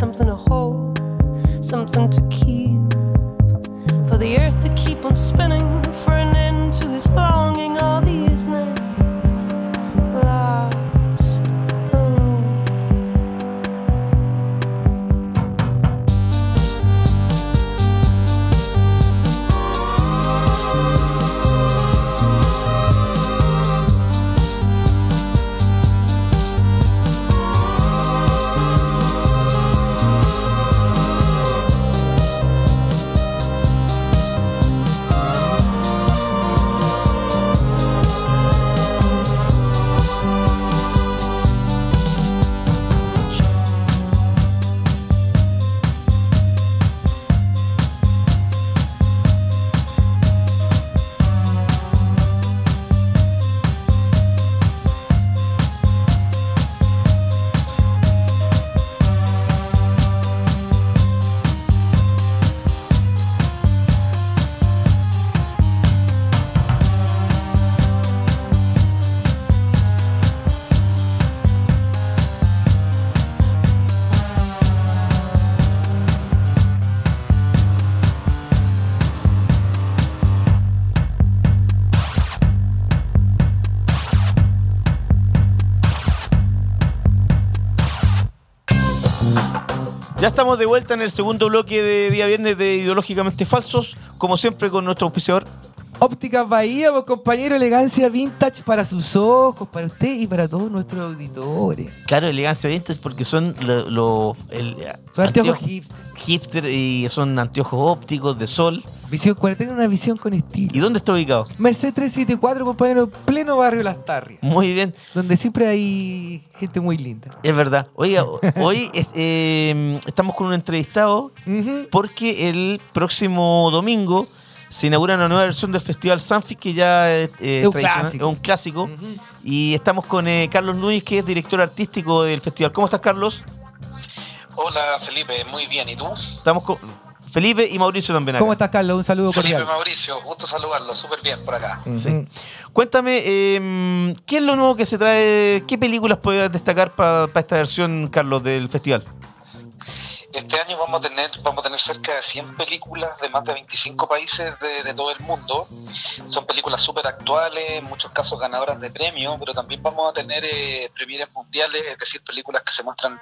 Something to Ya estamos de vuelta en el segundo bloque de día viernes de Ideológicamente Falsos, como siempre con nuestro auspiciador. Ópticas Bahía, pues, compañero, elegancia vintage para sus ojos, para usted y para todos nuestros auditores. Claro, elegancia vintage porque son lo, lo- el, Son anteojos anteo- hipster. hipster y son anteojos ópticos de sol. Visión cuarentena, una visión con estilo. ¿Y dónde está ubicado? Merced 374, compañero, pleno barrio Las Tarrias, Muy bien, donde siempre hay gente muy linda. es verdad. Oiga, hoy es- eh, estamos con un entrevistado porque el próximo domingo se inaugura una nueva versión del Festival Sanfi que ya eh, Es un tradicional, clásico. es un clásico. Y estamos con eh, Carlos Núñez, que es director artístico del festival. ¿Cómo estás, Carlos? Hola Felipe, muy bien. ¿Y tú? Estamos con Felipe y Mauricio también acá. ¿Cómo estás, Carlos? Un saludo Felipe cordial. Mauricio, gusto saludarlo, súper bien por acá. Sí. Cuéntame, eh, ¿qué es lo nuevo que se trae? ¿Qué películas puedes destacar para esta versión, Carlos, del festival? Este año vamos a tener vamos a tener cerca de 100 películas de más de 25 países de, de todo el mundo. Son películas súper actuales, en muchos casos ganadoras de premios, pero también vamos a tener eh, premieres mundiales, es decir, películas que se muestran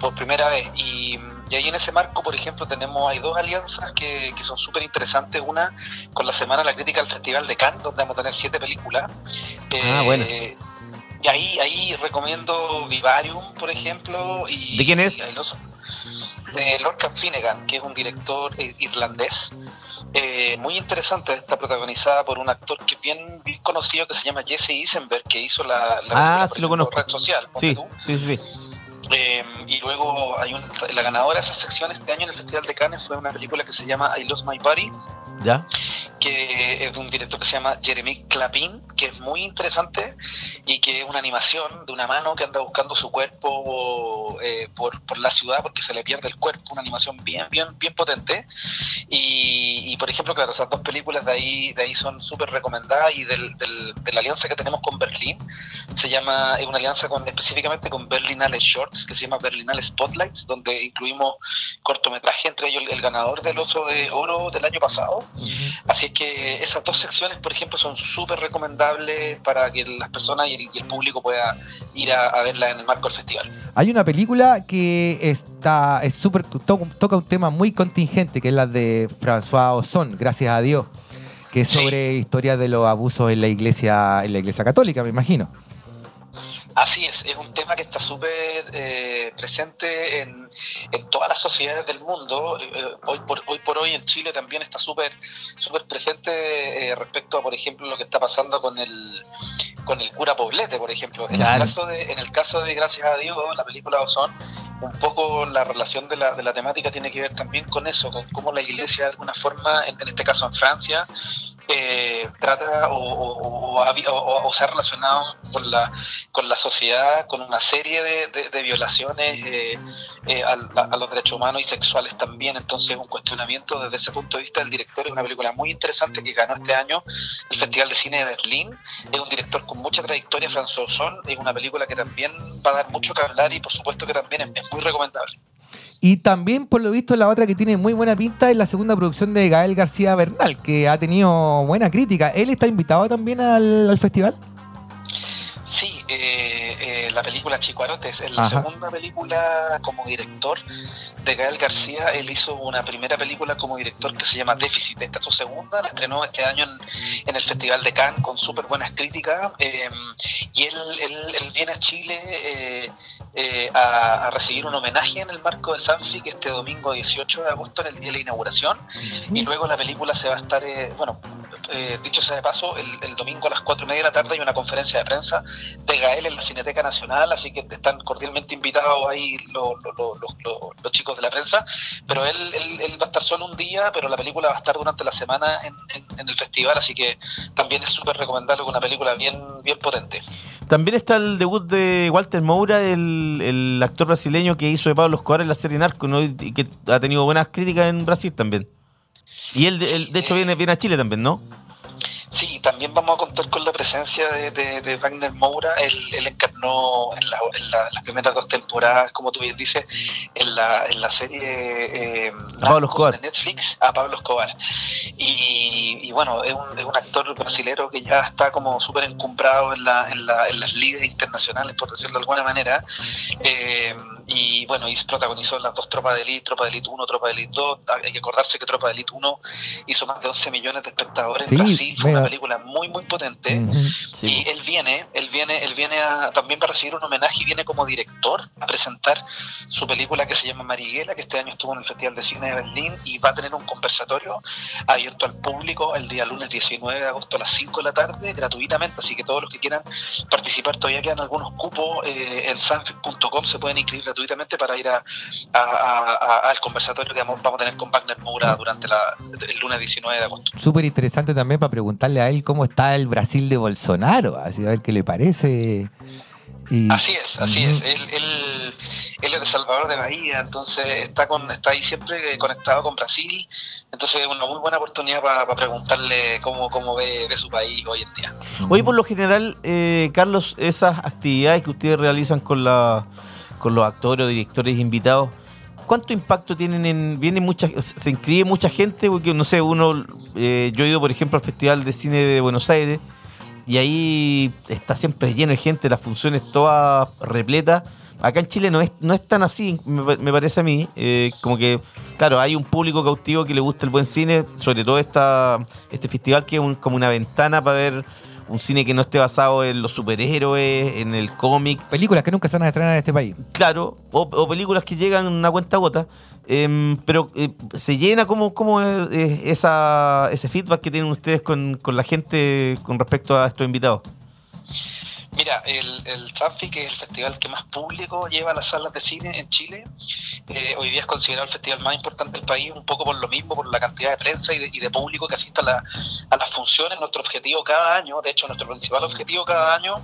por primera vez. Y, y ahí en ese marco, por ejemplo, tenemos hay dos alianzas que, que son súper interesantes. Una con la Semana de la Crítica del Festival de Cannes, donde vamos a tener siete películas. Ah, bueno. Y ahí, ahí recomiendo Vivarium, por ejemplo. Y, ¿De quién es? y los- de Lorcan Finnegan, que es un director eh, irlandés. Eh, muy interesante, está protagonizada por un actor que es bien, bien conocido que se llama Jesse Eisenberg, que hizo la, la Ah, sí lo conozco. Red Social. Sí, tú. sí, sí. Eh, y luego hay un, la ganadora de esa sección este año en el Festival de Cannes fue una película que se llama I Lost My Body, Que es de un director que se llama Jeremy Clapin, que es muy interesante y que es una animación de una mano que anda buscando su cuerpo eh, por, la ciudad porque se le pierde el cuerpo, una animación bien, bien, bien potente. Y, por ejemplo, claro, esas dos películas de ahí, de ahí son súper recomendadas y del, del- de la alianza que tenemos con Berlín, se llama, es una alianza con, específicamente con Berlinale Shorts, que se llama Berlinale Spotlights, donde incluimos cortometraje, entre ellos el, el ganador del Oso de Oro del año pasado. Así es que esas dos secciones, por ejemplo, son súper recomendables para que las personas y el, y el público pueda ir a, a verla en el marco del festival. Hay una película que está es súper to- toca un tema muy contingente, que es la de François Ozon, gracias a Dios, que es Sí. sobre historia de los abusos en la iglesia, en la iglesia católica, me imagino. Así es, es un tema que está súper eh, presente en, en todas las sociedades del mundo. Eh, hoy, por, hoy por hoy en Chile también está súper súper presente eh, respecto a, por ejemplo, lo que está pasando con el con el cura Poblete, por ejemplo. En, el caso de, en el caso de Gracias a Dios, la película Ozón, un poco la relación de la, de la temática tiene que ver también con eso, con cómo la iglesia de alguna forma, en, en este caso en Francia, eh, trata o, o, se ha relacionado con la, con la sociedad, con una serie de, violaciones eh, eh, a, los derechos humanos y sexuales también. Entonces, un cuestionamiento desde ese punto de vista del director es una película muy interesante que ganó este año el Festival de Cine de Berlín. Es un director con mucha trayectoria, François Ozon. Es una película que también va a dar mucho que hablar y, por supuesto, que también es muy recomendable. Y también, por lo visto, la otra que tiene muy buena pinta es la segunda producción de Gael García Bernal, que ha tenido buena crítica. ¿Él está invitado también al, festival? Sí, eh, eh, la película Chicuarotes es la segunda película como director de Gael García. Él hizo una primera película como director que se llama Déficit. Esta es su segunda, la estrenó este año en, el Festival de Cannes con súper buenas críticas. Eh, y él, él, viene a Chile eh, a, recibir un homenaje en el marco de Sanfic este domingo 18 de agosto en el día de la inauguración y luego la película se va a estar, eh, bueno, eh, dicho sea de paso, el, domingo a las 4 y media de la tarde hay una conferencia de prensa de Gael en la Cineteca Nacional, así que están cordialmente invitados ahí los, chicos de la prensa, pero él, él, va a estar solo un día, pero la película va a estar durante la semana en, el festival, así que también es súper recomendable, una película bien, bien potente. También está el debut de Walter Moura, el, actor brasileño que hizo de Pablo Escobar en la serie Narco, ¿no? y que ha tenido buenas críticas en Brasil también. Y él, de hecho, viene, viene a Chile también, ¿no? Sí, también vamos a contar con la presencia de, Wagner Moura. Él, encarnó en, las primeras dos temporadas, como tú bien dices, en la, en la serie eh, Pablo Escobar. de Netflix a Pablo Escobar. Y, bueno, es un, es un, actor brasilero que ya está como súper encumbrado en, la, en, la, en las ligas internacionales, por decirlo de alguna manera. Eh, y bueno, y protagonizó las dos Tropas de Elite, Tropa de Elite 1, Tropa de Elite 2. Hay que acordarse que Tropa de Elite 1 hizo más de 11 millones de espectadores en Brasil. Fue una película muy, muy potente. Y él viene, él viene, él viene a, también para recibir un homenaje y viene como director a presentar su película que se llama Marighella, que este año estuvo en el Festival de Cine de Berlín y va a tener un conversatorio abierto al público el día lunes 19 de agosto a las 5 de la tarde, gratuitamente. Así que todos los que quieran participar, todavía quedan algunos cupos eh, en sanfic.com, se pueden inscribir gratuitamente para ir a, al conversatorio que vamos, a tener con Wagner Moura durante el lunes 19 de agosto. Súper interesante también para preguntarle a él cómo está el Brasil de Bolsonaro, así a ver qué le parece. Así es, así es. Él, él, él, es de Salvador de Bahía, entonces está con está ahí siempre conectado con Brasil. Entonces es una muy buena oportunidad para preguntarle cómo, cómo ve, su país hoy en día. Hoy por lo general, eh, Carlos, esas actividades que ustedes realizan con, la, con los actores o directores invitados, ¿cuánto impacto tienen en. Viene mucha. Se inscribe mucha gente? Porque, no sé, uno. Eh, yo he ido, por ejemplo, al Festival de Cine de Buenos Aires y ahí está siempre lleno de gente, las funciones todas repletas. Acá en Chile no es, no es tan así, me, parece a mí. Eh, como que, claro, hay un público cautivo que le gusta el buen cine, sobre todo esta, este festival que es como una ventana para ver un cine que no esté basado en los superhéroes, en el cómic. Películas que nunca se van a estrenar en este país. Claro, o, películas que llegan una cuenta gota. Em, pero eh, se llena como, como esa, ese feedback que tienen ustedes con, con la gente con respecto a estos invitados. Mira, el, el que es el festival que más público lleva a las salas de cine en Chile, eh, hoy día es considerado el festival más importante del país, un poco por lo mismo, por la cantidad de prensa y de, público que asiste a, a, las funciones. Nuestro objetivo cada año, de hecho, nuestro principal objetivo cada año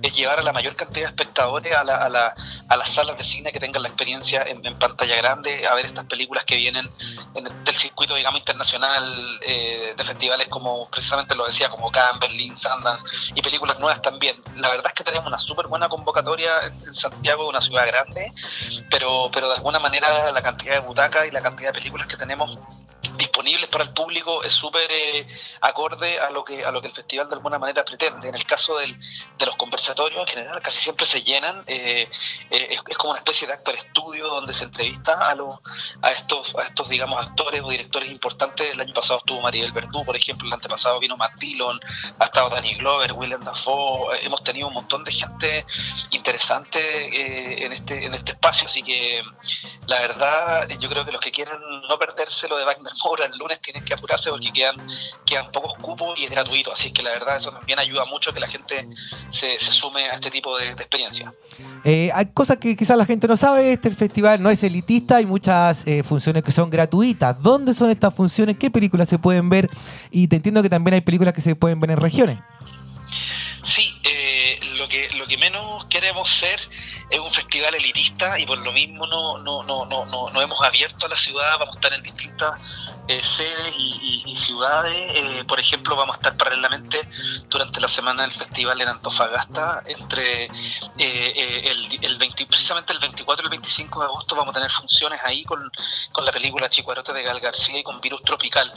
es llevar a la mayor cantidad de espectadores a, la, a, la, a las salas de cine que tengan la experiencia en, pantalla grande, a ver estas películas que vienen del circuito, digamos, internacional eh, de festivales como precisamente lo decía, como Cannes, Berlín, Sundance y películas nuevas también. La verdad es que tenemos una súper buena convocatoria en Santiago, una ciudad grande, pero, pero de alguna manera la cantidad de butacas y la cantidad de películas que tenemos disponibles para el público es súper eh, acorde a lo que a lo que el festival de alguna manera pretende. En el caso del, de los conversatorios en general casi siempre se llenan. Eh, eh, es, como una especie de actor estudio donde se entrevista a los a estos a estos digamos actores o directores importantes. El año pasado estuvo Maribel Verdú, por ejemplo. El antepasado vino Matt Dillon, ha estado Danny Glover, Willem Dafoe. hemos tenido un montón de gente interesante en este en este espacio. Así que la verdad yo creo que los que quieren no perderse lo de Wagner ahora el lunes tienen que apurarse porque quedan, quedan pocos cupos y es gratuito. Así que la verdad eso también ayuda mucho que la gente se, se sume a este tipo de, de experiencia. Eh, hay cosas que quizás la gente no sabe. Este festival no es elitista, hay muchas eh, funciones que son gratuitas. ¿Dónde son estas funciones? ¿Qué películas se pueden ver? Y te entiendo que también hay películas que se pueden ver en regiones. Sí, eh, lo que lo que menos queremos ser es un festival elitista y por lo mismo no no no no no, no hemos abierto a la ciudad, vamos a estar en distintas eh, sedes y, ciudades. Eh, por ejemplo, vamos a estar paralelamente durante la semana del festival en Antofagasta, entre eh, el, el 20 precisamente el 24 y el 25 de agosto vamos a tener funciones ahí con, con la película Chicuarote de Gal García y con Virus Tropical.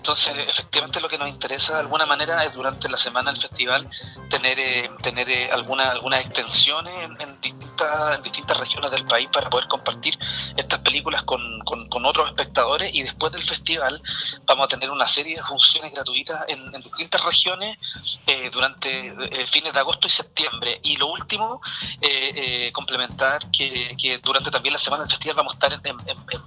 Entonces, efectivamente, lo que nos interesa de alguna manera es durante la semana del festival tener eh, tener eh, alguna, algunas extensiones en, en distintas, en distintas regiones del país para poder compartir estas películas con, con- con otros espectadores y después del festival vamos a tener una serie de funciones gratuitas en, en distintas regiones eh, durante eh, fines de agosto y septiembre. Y lo último, eh, complementar que, que durante también la semana del festival vamos a estar en,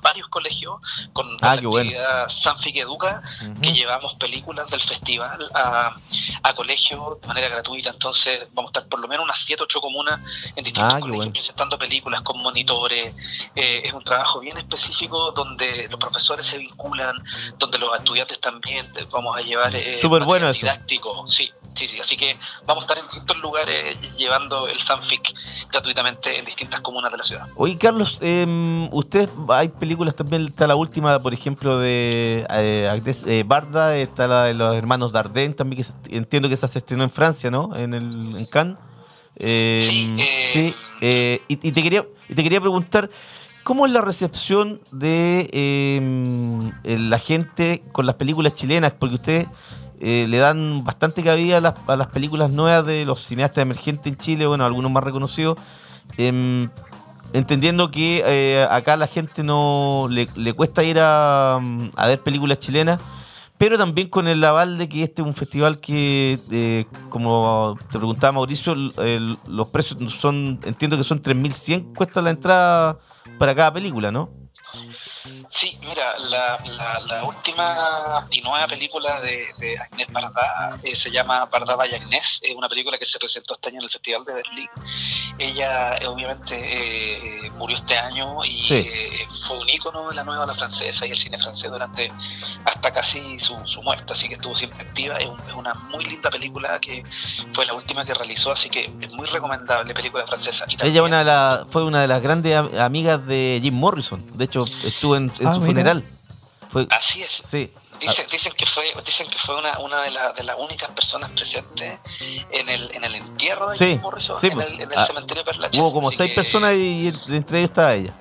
varios colegios con Ah, la qué bueno. actividad Sanfic Educa, que llevamos películas del festival a, a colegios de manera gratuita. Entonces vamos a estar por lo menos unas 7 8 comunas en distintos Ah, colegios bueno. presentando películas con monitores. Eh, es un trabajo bien específico donde los profesores se vinculan, donde los estudiantes también vamos a llevar eh, Súper bueno eso. didáctico. Sí, sí, sí. Así que vamos a estar en distintos lugares llevando el Sanfic gratuitamente en distintas comunas de la ciudad. Oye, Carlos, eh, usted hay películas también, está la última, por ejemplo, de eh, eh, Barda, está la de los hermanos Dardenne, también que entiendo que esa se estrenó en Francia, ¿no? En, el, en Cannes. Eh, Sí, eh, sí, eh, y, y te quería, y te quería preguntar, ¿cómo es la recepción de eh, eh, la gente con las películas chilenas? Porque ustedes eh, le dan bastante cabida a las, a las películas nuevas de los cineastas emergentes en Chile, bueno, algunos más reconocidos. Em, entendiendo que eh, acá la gente no le, cuesta ir a, ver películas chilenas, pero también con el aval de que este es un festival que, eh, como te preguntaba Mauricio, los precios son, entiendo que son 3.100, cuesta la entrada para cada película, ¿no? Sí, mira, la, la, la última y nueva película de, de Agnès Varda eh, se llama Varda y Agnès, es una película que se presentó este año en el Festival de Berlín. Ella eh, obviamente eh, eh, murió este año y Sí. eh, fue un ícono de la nueva ola francesa y el cine francés durante hasta casi su, su muerte, así que estuvo siempre activa. Es, un- es una muy linda película que fue la última que realizó, así que es muy recomendable película francesa. Y Ella también- una de la- fue una de las grandes am- amigas de Jim Morrison, de hecho estuvo en, en Ah, su mira. funeral. Fue, Así es. sí. Dicen, dicen que fue, dicen que fue una, una de, la- de las únicas personas presentes en el, en el entierro de Sí, Jim Morrison sí, en pues. el, en el Ah, cementerio Perlachés. Hubo como seis que personas y entre ellos estaba ella.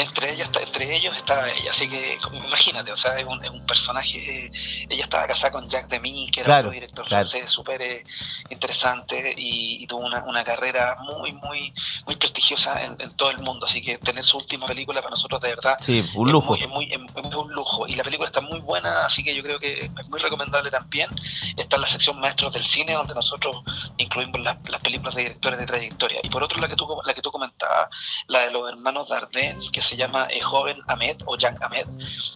Entre ellos, entre ellos estaba ella, así que imagínate, o sea, es un, es un personaje. eh, ella estaba casada con Jacques Demy, que era Claro, un director claro. francés súper eh, interesante y, y tuvo una, una carrera muy, muy, muy prestigiosa en, en todo el mundo. Así que tener su última película para nosotros, de verdad, Sí, un es lujo. muy- Es, muy, es- es un lujo. Y la película está muy buena, así que yo creo que es muy recomendable también. Está en la sección Maestros del Cine, donde nosotros incluimos las, las películas de directores de trayectoria. Y por otro, la que tú, la que tú comentabas, la de los hermanos Dardenne, que se llama eh, Joven Ahmed o Young Ahmed,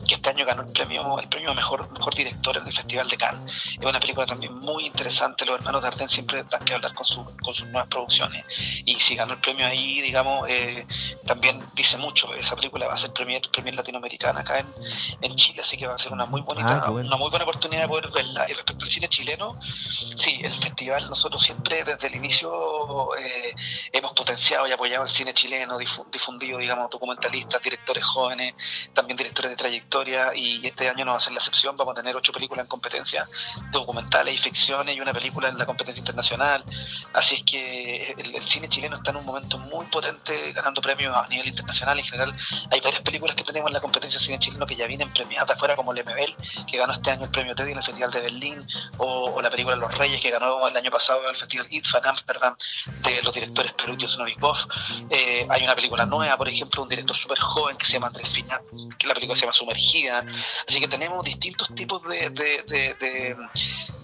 que este año ganó el premio el premio a mejor, mejor director en el Festival de Cannes. Es una película también muy interesante. Los hermanos Dardenne siempre dan que hablar con, su- con sus nuevas producciones. Y si ganó el premio ahí, digamos, eh, también dice mucho. Esa película va a ser premier, premier latinoamericana acá en, en Chile, así que va a ser una muy bonita, Ah, bueno. una muy buena oportunidad de poder verla. Y respecto al cine chileno, sí, el festival, nosotros siempre desde el inicio eh, hemos potenciado y apoyado el cine chileno, difu- difundido, digamos, documentalistas, directores jóvenes, también directores de trayectoria, y este año no va a ser la excepción, vamos a tener ocho películas en competencia, documentales y ficciones, y una película en la competencia internacional. Así es que el, el cine chileno está en un momento muy potente, ganando premios a nivel internacional. En general, hay varias películas que tenemos en la competencia de cine chileno que ya vienen premiadas afuera, como Lemebel, que ganó este año el premio Teddy en el Festival de Berlín, o, o la película Los Reyes, que ganó el año pasado en el Festival IDFA en Amsterdam, de los directores Perutio Novikov. Eh, hay una película nueva, por ejemplo, un director súper joven que se llama Andrés Fiña, que la película se llama Sumergida. Así que tenemos distintos tipos de, de,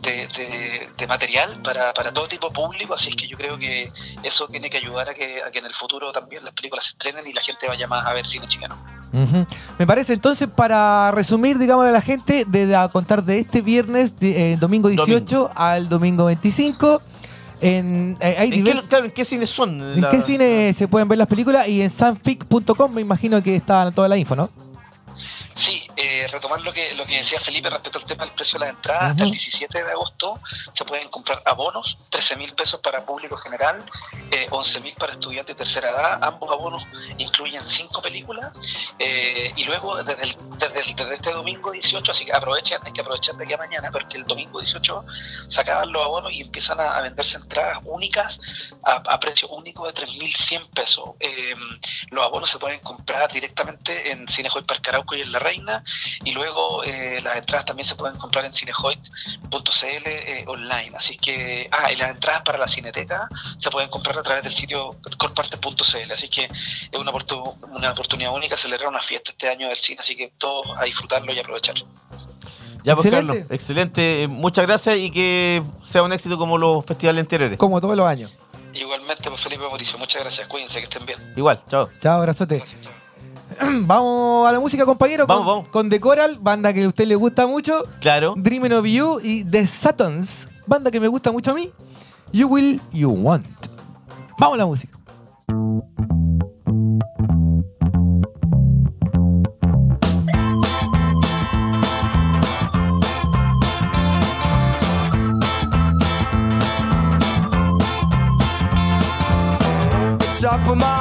de, material para, para todo tipo de público, así es que yo creo que eso tiene que ayudar a que, a que en el futuro también las películas se estrenen y la gente vaya más a ver cine chileno. Me parece entonces, para resumir, digamos a la gente, de, a contar de este viernes, eh, domingo 18 al domingo 25, en, eh, hay ¿En qué, claro, ¿en qué cines son? ¿En La- qué cine se pueden ver las películas? Y en sanfic.com me imagino que está toda la info, ¿no? Sí, eh, retomar lo que, lo que decía Felipe respecto al tema del precio de las entradas, hasta el 17 de agosto se pueden comprar abonos, 13 mil pesos para público general, eh, 11 mil para estudiantes de tercera edad, ambos abonos incluyen cinco películas, eh, y luego desde, el- desde, el- desde este domingo 18, así que aprovechen, hay que aprovechar de aquí a mañana, porque el domingo 18 se acaban los abonos y empiezan a, a venderse entradas únicas a, a precio único de 3.100 pesos. Eh, los abonos se pueden comprar directamente en Cinejoy Parque Arauco y en La Reina y luego eh, las entradas también se pueden comprar en cinejoy.cl eh, online. Así que, ah, y las entradas para la cineteca se pueden comprar a través del sitio corparte.cl. Así que es una, oportu- una oportunidad única celebrar una fiesta este año del cine, así que todos a disfrutarlo y aprovechar. Ya, pues, Excelente. Carlos, excelente. Eh, Muchas gracias y que sea un éxito como los festivales anteriores. Como todos los años. Igualmente, pues Felipe Mauricio, muchas gracias. Cuídense, que estén bien. Igual, chao. Chao, abrazote. Gracias, chao. vamos a la música, compañero. Vamos, con, vamos. con The Coral, banda que a usted le gusta mucho. Claro. Dreaming of You y The Satans, banda que me gusta mucho a mí. You Will, You Want. Vamos a la música. my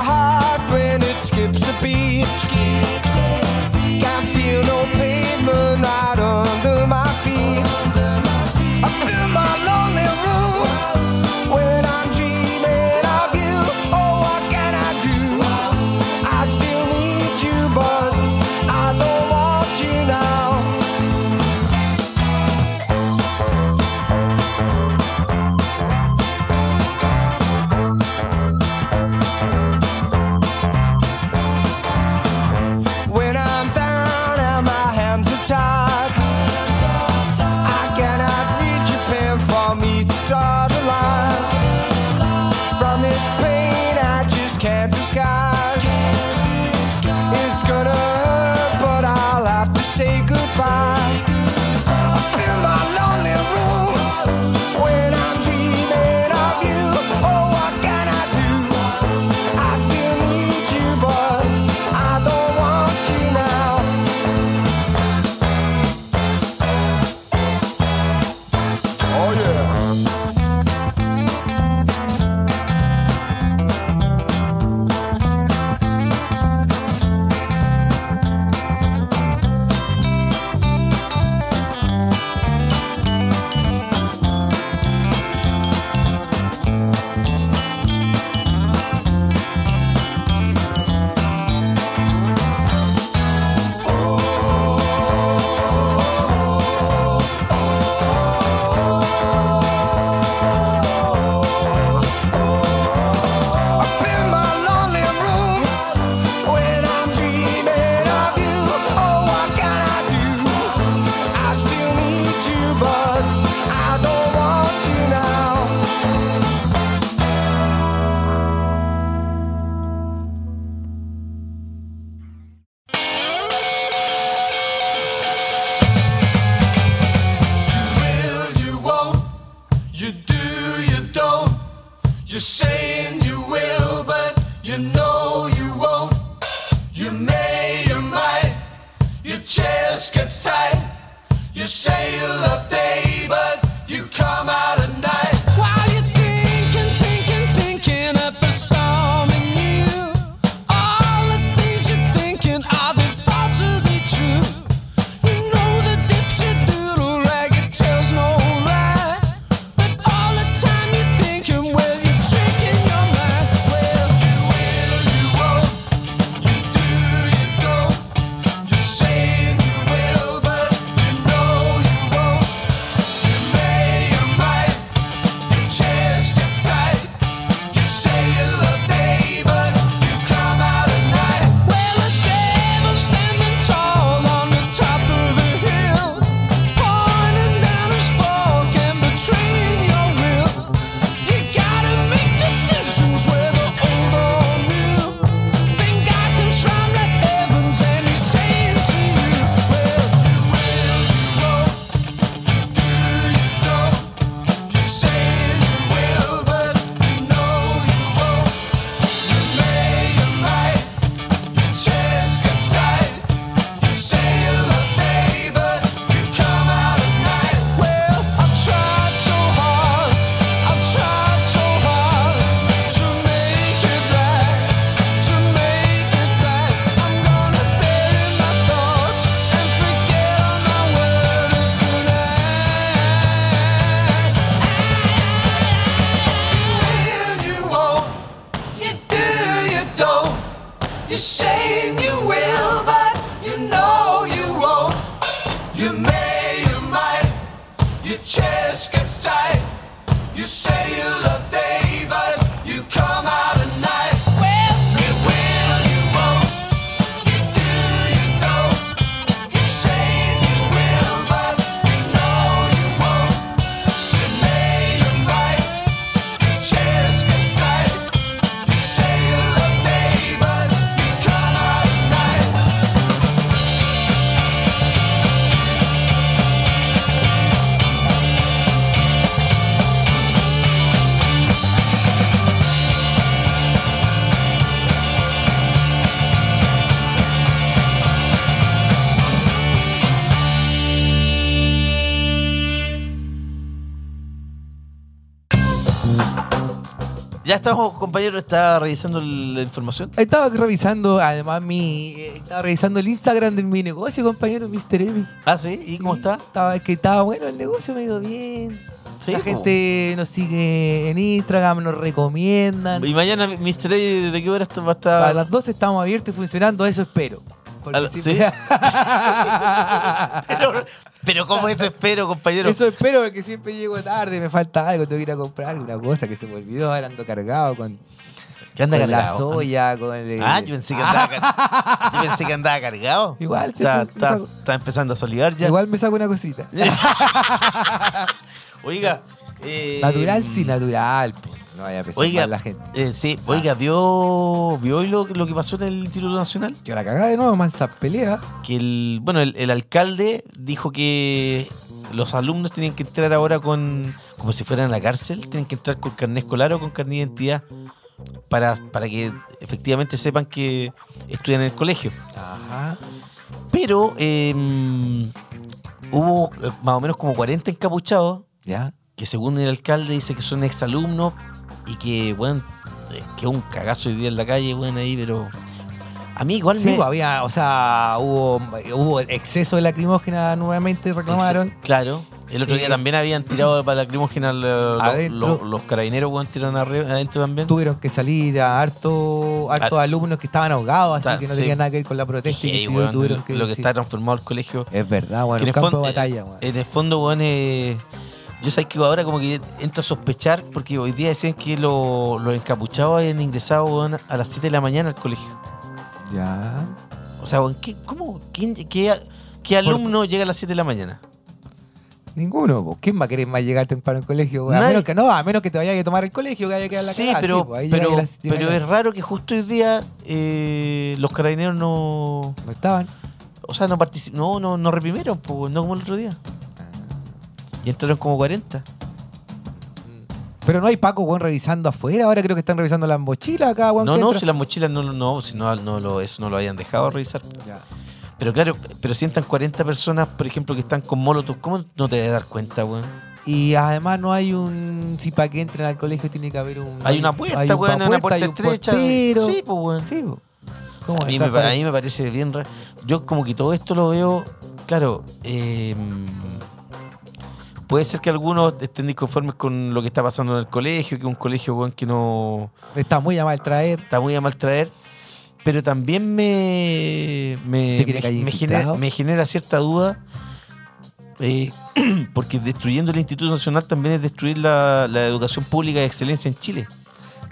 estamos, compañero, está revisando la información. Estaba revisando, además, mi. eh, Estaba revisando el Instagram de mi negocio, compañero, Mr. Emi. Ah, sí, ¿y cómo está? Estaba, es que estaba bueno el negocio, me ha ido bien. Sí, La gente nos sigue en Instagram, nos recomiendan. Y mañana, Mr. A, ¿de qué hora va a estar? A las 12 estamos abiertos y funcionando, eso espero. La- ¿sí? pero, pero ¿cómo eso espero, compañero? Eso espero porque siempre llego tarde, me falta algo, tengo que ir a comprar una cosa que se me olvidó, ahora ando cargado con, ¿Qué anda con la soya, con el... Ah, yo pensé que andaba, car- yo pensé que andaba cargado. Igual, sí, está, me está- saco- está empezando a solivar ya. Igual me saco una cosita. Oiga. eh, natural, sí, natural. po. No vaya a pesar Oiga, mal la gente. eh, sí, oiga, ¿vio, vio hoy lo, lo que pasó en el Instituto Nacional? Que la cagada de nuevo, mansa pelea. Que el, bueno, el, el alcalde dijo que los alumnos tienen que entrar ahora con, como si fueran a la cárcel, tienen que entrar con carnet escolar o con carnet de identidad para, para que efectivamente sepan que estudian en el colegio. Ajá. Pero eh, hubo eh, más o menos como 40 encapuchados Ya. Que según el alcalde dice que son exalumnos y que, bueno, que un cagazo hoy día en la calle, bueno, ahí, pero... A mí igual Sí, me... pues, había, o sea, hubo, hubo exceso de lacrimógena nuevamente, reclamaron. Ex- Claro. El otro día Eh, también habían tirado para lacrimógena lo- Adentro. lo- los carabineros, weón, tiraron adentro también. Tuvieron que salir a harto, hartos alumnos que estaban ahogados, así que no sí. tenían nada que ver con la protesta. y weón, tuvieron lo, que lo que está transformado el colegio. Es verdad, bueno, en, el campo fondo, de batalla, weón. en el fondo, weón, eh, yo sé que ahora como que entro a sospechar, porque hoy día decían que lo- los encapuchados habían ingresado, a las 7 de la mañana al colegio. Ya. O sea, ¿qué, cómo, quién- qué, qué alumno llega a las 7 de la mañana? Ninguno, po. ¿quién va a querer más llegar temprano al colegio? A menos que no, a menos que te vayas a tomar el colegio, que haya que quedar la Sí, cagada, pero, po, ahí pero, a las- pero a es raro que justo hoy día eh, los carabineros no... No estaban. O sea, no no, no, no reprimieron, pues, no como el otro día. Y entraron como 40. Pero no hay Paco, weón, revisando afuera. Ahora creo que están revisando las mochilas acá, weón. No, no, si las mochilas no, no, si no, no lo, eso no lo habían dejado revisar. Ya. Pero claro, pero si entran 40 personas, por ejemplo, que están con molotov, ¿cómo no te vas a dar cuenta, weón? Y además no hay un. Si para que entren al colegio tiene que haber un. Hay una puerta, hay un weón, una puerta hay un estrecha. portero. Sí, pues, weón. Sí, ¿Cómo a, mí me, a mí me parece bien raro. Yo como que todo esto lo veo, claro, eh, puede ser que algunos estén disconformes con lo que está pasando en el colegio, que un colegio weón, que no Está muy a mal traer. está muy a mal traer, pero también me, me, ¿Usted quiere me- genera, me genera cierta duda. eh, porque destruyendo el Instituto Nacional también es destruir la, la educación pública de excelencia en Chile.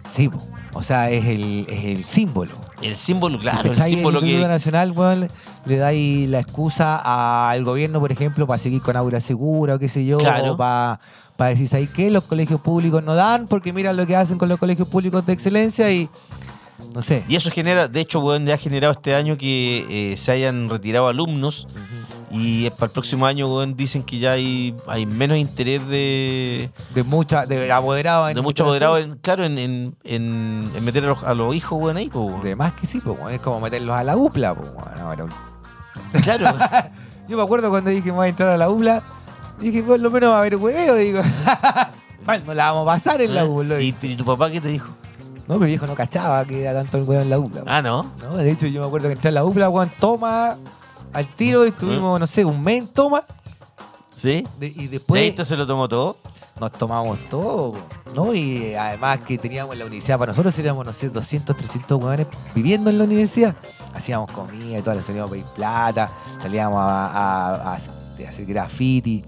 Sí, o sea, es el, es el símbolo. El símbolo, claro, si el símbolo Instituto que, Nacional, weón, le dais la excusa al gobierno, por ejemplo, para seguir con aura segura o qué sé yo, Claro. o para, para decir, ¿sabes qué? Los colegios públicos no dan, porque mira lo que hacen con los colegios públicos de excelencia y. No sé. Y eso genera, de hecho, ya ha generado este año que eh, se hayan retirado alumnos y para el próximo año, weón, dicen que ya hay, hay menos interés de, De mucha, de apoderados. de muchos apoderados, en, claro, en, en, en- en meter a los, a los hijos, weón, ahí, po, weón. De más que sí, pues, es como meterlos a la UPLA, pues, ahora. Claro. Yo me acuerdo cuando dije que me voy a entrar a la UPLA, dije, por lo menos va a haber hueveo, digo. Mal, no la vamos a pasar en la UPLA. ¿Y, y tu papá qué te dijo? No, mi viejo no cachaba que era tanto el huevo en la UPLA. Ah, ¿no? No, de hecho yo me acuerdo que entré a la UPLA, weón, toma al tiro y estuvimos, no sé, un mes en toma. ¿Sí? de- y ¿Y después. esto se lo tomó todo? nos tomamos todo, ¿no? Y además que teníamos la universidad, para nosotros éramos, no sé, 200, 300 hueones viviendo en la universidad. Hacíamos comida y todo, salíamos a pedir plata, salíamos a, a- a hacer graffiti.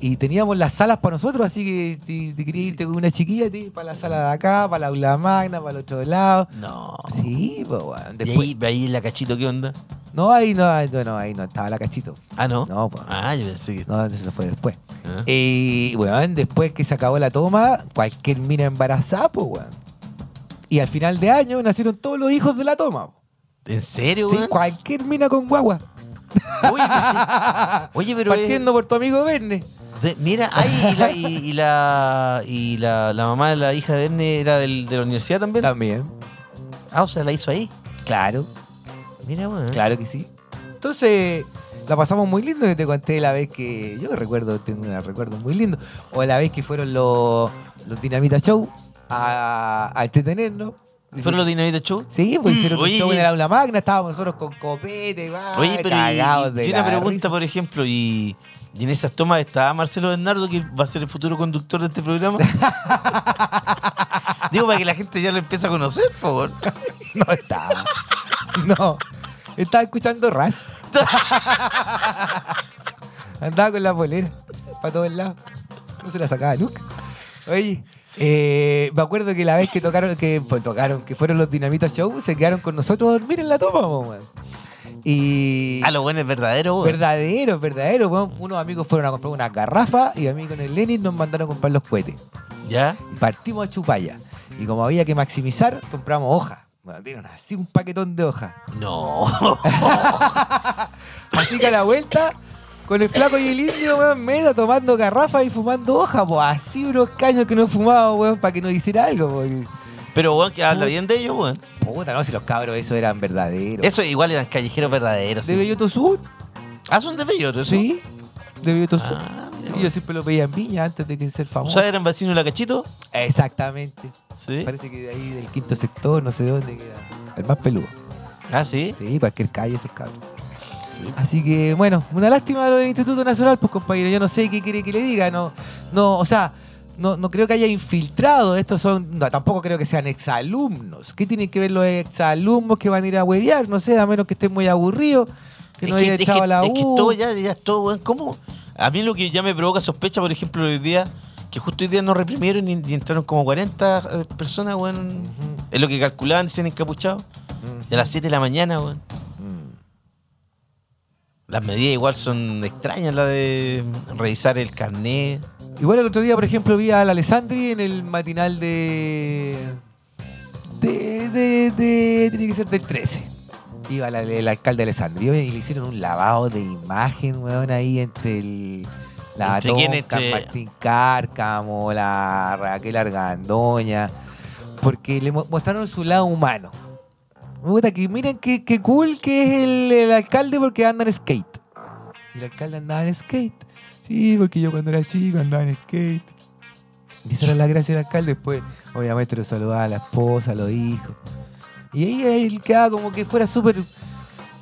Y teníamos las salas para nosotros, así que si te querías irte con una chiquilla, te ibas para la sala de acá, para la aula magna, para el otro lado. No. Sí, pues, weón. ¿Y Después, ahí, ahí en la cachito qué onda? No, ahí no, ahí no, ahí no estaba la cachito. Ah, ¿no? No, pues. Ah, yo pensé que... No, eso fue después. Ah. Y, weón, después que se acabó la toma, cualquier mina embarazada, pues, weón. Y al final de año nacieron todos los hijos de la toma. ¿En serio, Sí, cualquier mina con guagua. Oye, pero- Oye, pero... es- Partiendo por tu amigo Verne. De- mira, ay, y, la, y, y la, y la, la mamá de la hija de Erne era del, de la universidad también. También. Ah, o sea, la hizo ahí. Claro, Mira, weón. claro que sí. Entonces, la pasamos muy lindo que te conté la vez que. Yo recuerdo, tengo un recuerdo muy lindo. O la vez que fueron los, los Dinamita Show a, a entretenernos. ¿Fueron los Dinamita Show? Sí, pues hicieron Oye, un show y- en el aula magna, estábamos nosotros con copete, va, Oye, pero y, cagados de y una la pregunta, risa. por ejemplo, y, y en esas tomas estaba Marcelo Bernardo, que va a ser el futuro conductor de este programa. Digo, para que la gente ya lo empiece a conocer, por favor. No estaba. No. Estaba escuchando Rush. Andaba con la bolera para todos lados. No se la sacaba nunca. Oye, eh, me acuerdo que la vez que tocaron, que pues, tocaron, que fueron los Dinamita Show, se quedaron con nosotros a dormir en la toma, weón. Y. Ah, lo bueno es verdadero. Verdadero, verdadero, weón. Unos amigos fueron a comprar una garrafa y a mí con el Lenin nos mandaron a comprar los cohetes. ¿Ya? Partimos a Chupaya. Y como había que maximizar, compramos hojas. Bueno, dieron así un paquetón de hojas. No. Así que a la vuelta, con el flaco y el indio, weón, medio tomando garrafas y fumando hojas, pues así unos caños que no he fumado, weón, para que nos hiciera algo. Pero, weón, que habla bien de ellos, weón. Puta, no, si los cabros esos eran verdaderos. Eso igual eran callejeros verdaderos. ¿De sí. Belloto Sur? Ah, son de Belloto, eso. Sí, de Belloto Sur. Ah, mira, y yo siempre lo veía en Viña antes de que ser O famoso. sea, eran vecinos de la cachito. Exactamente. Sí. Parece que de ahí del quinto sector, no sé de dónde, que era el más peludo. Ah, sí. Sí, cualquier calle esos cabros. Sí. Así que, bueno, una lástima lo del Instituto Nacional, pues compañero, yo no sé qué quiere que le diga, no, no, o sea, no, no creo que haya infiltrado, estos son, no, tampoco creo que sean exalumnos. ¿Qué tienen que ver los exalumnos que van a ir a huevear? No sé, a menos que estén muy aburridos, que no haya es echado a la es que U. todo ya, ya es todo. ¿Cómo? A mí lo que ya me provoca sospecha, por ejemplo, hoy día, que justo hoy día no reprimieron y, y entraron como 40 eh, personas, weón. Es lo que calculaban, decían encapuchados. Y a las 7 de la mañana, weón. Mm. Las medidas igual son extrañas, la de revisar el carnet. Igual el otro día, por ejemplo, vi a la Alessandri en el matinal de. de. de. de- tiene que ser del 13. Iba la- el alcalde Alessandri y le hicieron un lavado de imagen, weón, ahí entre el. La ¿Entre Martín Cárcamo, la Raquel Argandoña. Porque le mo- mostraron su lado humano. Puta, que miren qué, qué cool que es el, el alcalde porque anda en skate. Y el alcalde andaba en skate. Sí, porque yo cuando era chico andaba en skate. Y esa era la gracia del alcalde. Después, obviamente, lo saludaba a la esposa, a los hijos. Y ahí él quedaba como que fuera súper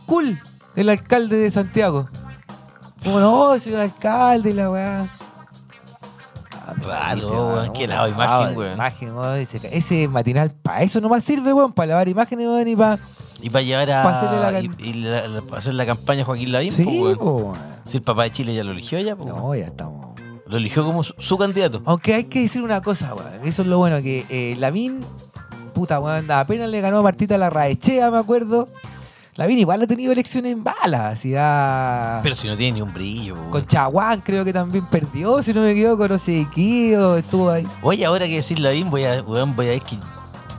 cool el alcalde de Santiago. Como, no, señor alcalde, la weá. Ah, Raro, weón, qué Un imagen, weón. imagen, weón. Ese, ese matinal para eso nomás sirve, weón, para lavar imágenes, weón, y para... Y para llevar a. La y, can- y la- la- pa' hacer la campaña a Joaquín Lavín, Sí, po. Si el papá de Chile ya lo eligió ya, po. No, ya estamos... Lo eligió como su, su candidato. Aunque hay que decir una cosa, weón. Eso es lo bueno, que eh, Lavín, puta, weón, apenas le ganó a Martita la Raechea, me acuerdo. Lavín igual ha tenido elecciones en balas, así a... Pero si no tiene ni un brillo, weón. Con Chaguán creo que también perdió, si no me equivoco, no sé qué, estuvo ahí. Oye, ahora que decir Lavín, voy a, weón, voy a ver que.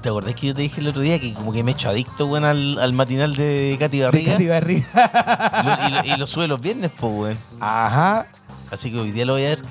¿Te acordás que yo te dije el otro día que como que me he hecho adicto, weón, al, al matinal de Katy De Barriga? Katy Barriga. Y lo, y lo- y lo sube los viernes, pues, weón. Ajá. Así que hoy día lo voy a ver.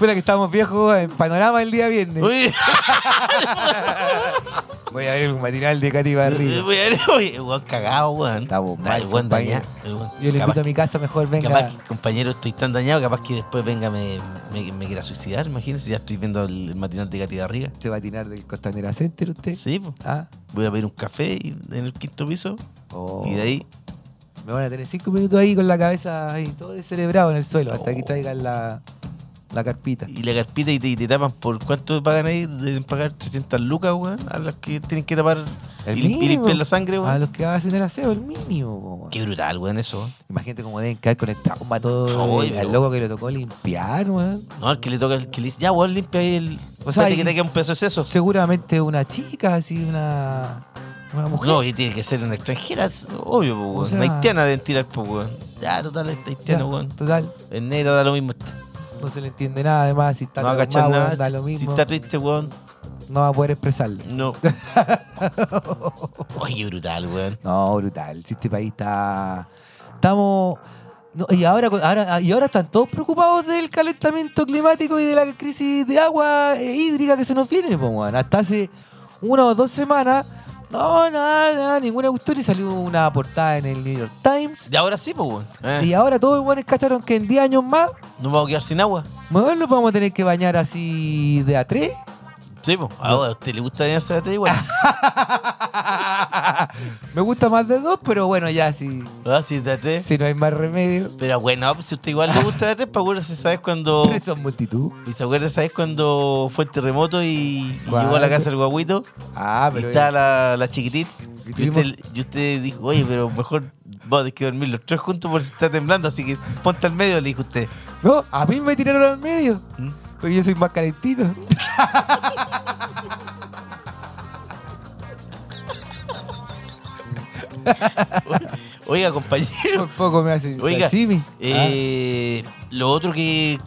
Fuera que estamos viejos en panorama el día viernes. Uy, Voy a ver el matinal de Katy Barriga. voy a ver, oye, weón, cagado, weón. Estamos mal, weón dañado. Yo le Capaz invito a mi casa, mejor venga. Capaz que, compañero, estoy tan dañado, capaz que después venga me, me, me quiera suicidar, imagínense, ya estoy viendo el, matinal de Katy Barriga. ¿Se va a tirar del Costanera Center usted? Sí, pues. Ah. Voy a pedir un café y- en el quinto piso Oh. y de ahí Me van a tener cinco minutos ahí con la cabeza ahí, todo descerebrado en el suelo, hasta que traigan la, la carpita. Y la carpita y te, y te tapan por cuánto pagan ahí, deben pagar 300 lucas, weón, a las que tienen que tapar El y, mínimo. limpiar la sangre, A weón. los que hacen el aseo, el mínimo. weón. Qué brutal, weón, eso. Imagínate cómo deben quedar con el trauma todo el- pero- al loco que le tocó limpiar, weón. No, el que le toca, el que le dice, ya, weón, limpia ahí el. O sea, que te queda un peso de seso. Seguramente una chica, así, una, una mujer. No, y tiene que ser una extranjera, es obvio, po, weón. sea- Una haitiana deben tirar, po, weón. Ya, total, esta Ya, haitiana, weón. Total, En negra da lo mismo. esta. No se le entiende nada, además, si está No va a traumado, cachar weón, nada. da Si- lo Si, mismo, está triste, weón, no va a poder expresarlo. no. Oye, brutal, weón. No, brutal. Si este país está. Estamos. no, y, ahora, ahora, y ahora están todos preocupados del calentamiento climático y de la crisis de agua eh, hídrica que se nos viene, weón. Hasta hace una o dos semanas. No, nada, nada, ninguna cuestión. Y salió una portada en el New York Times. Y ahora sí, pues, weón. Eh, Y ahora todos los weones cacharon que en 10 años más, Nos vamos a quedar sin agua. weón, nos vamos a tener que bañar así de a tres. Sí, pues. Ahora, ¿a usted le gusta bañarse de tres igual? Me gusta más de dos, pero bueno, ya si, ¿Ah, sí, de tres? si no hay más remedio. Pero bueno, pues si usted igual le gusta de tres, pues acuérdese, ¿sabes cuando. Tres son multitud. Y se acuerda, ¿sabes cuando fue el terremoto y, y llegó a la casa el guaguito? Ah, y pero. estaba la, la chiquitita. Y Y usted, y usted dijo, oye, pero mejor vos tenés que dormir los tres juntos por si está temblando, así que ponte al medio, le dijo usted. No, a mí me tiraron al medio. ¿Mm? Porque yo soy más calentito. Oiga, compañero. Un poco me hace Oiga. Eh, Lo otro que,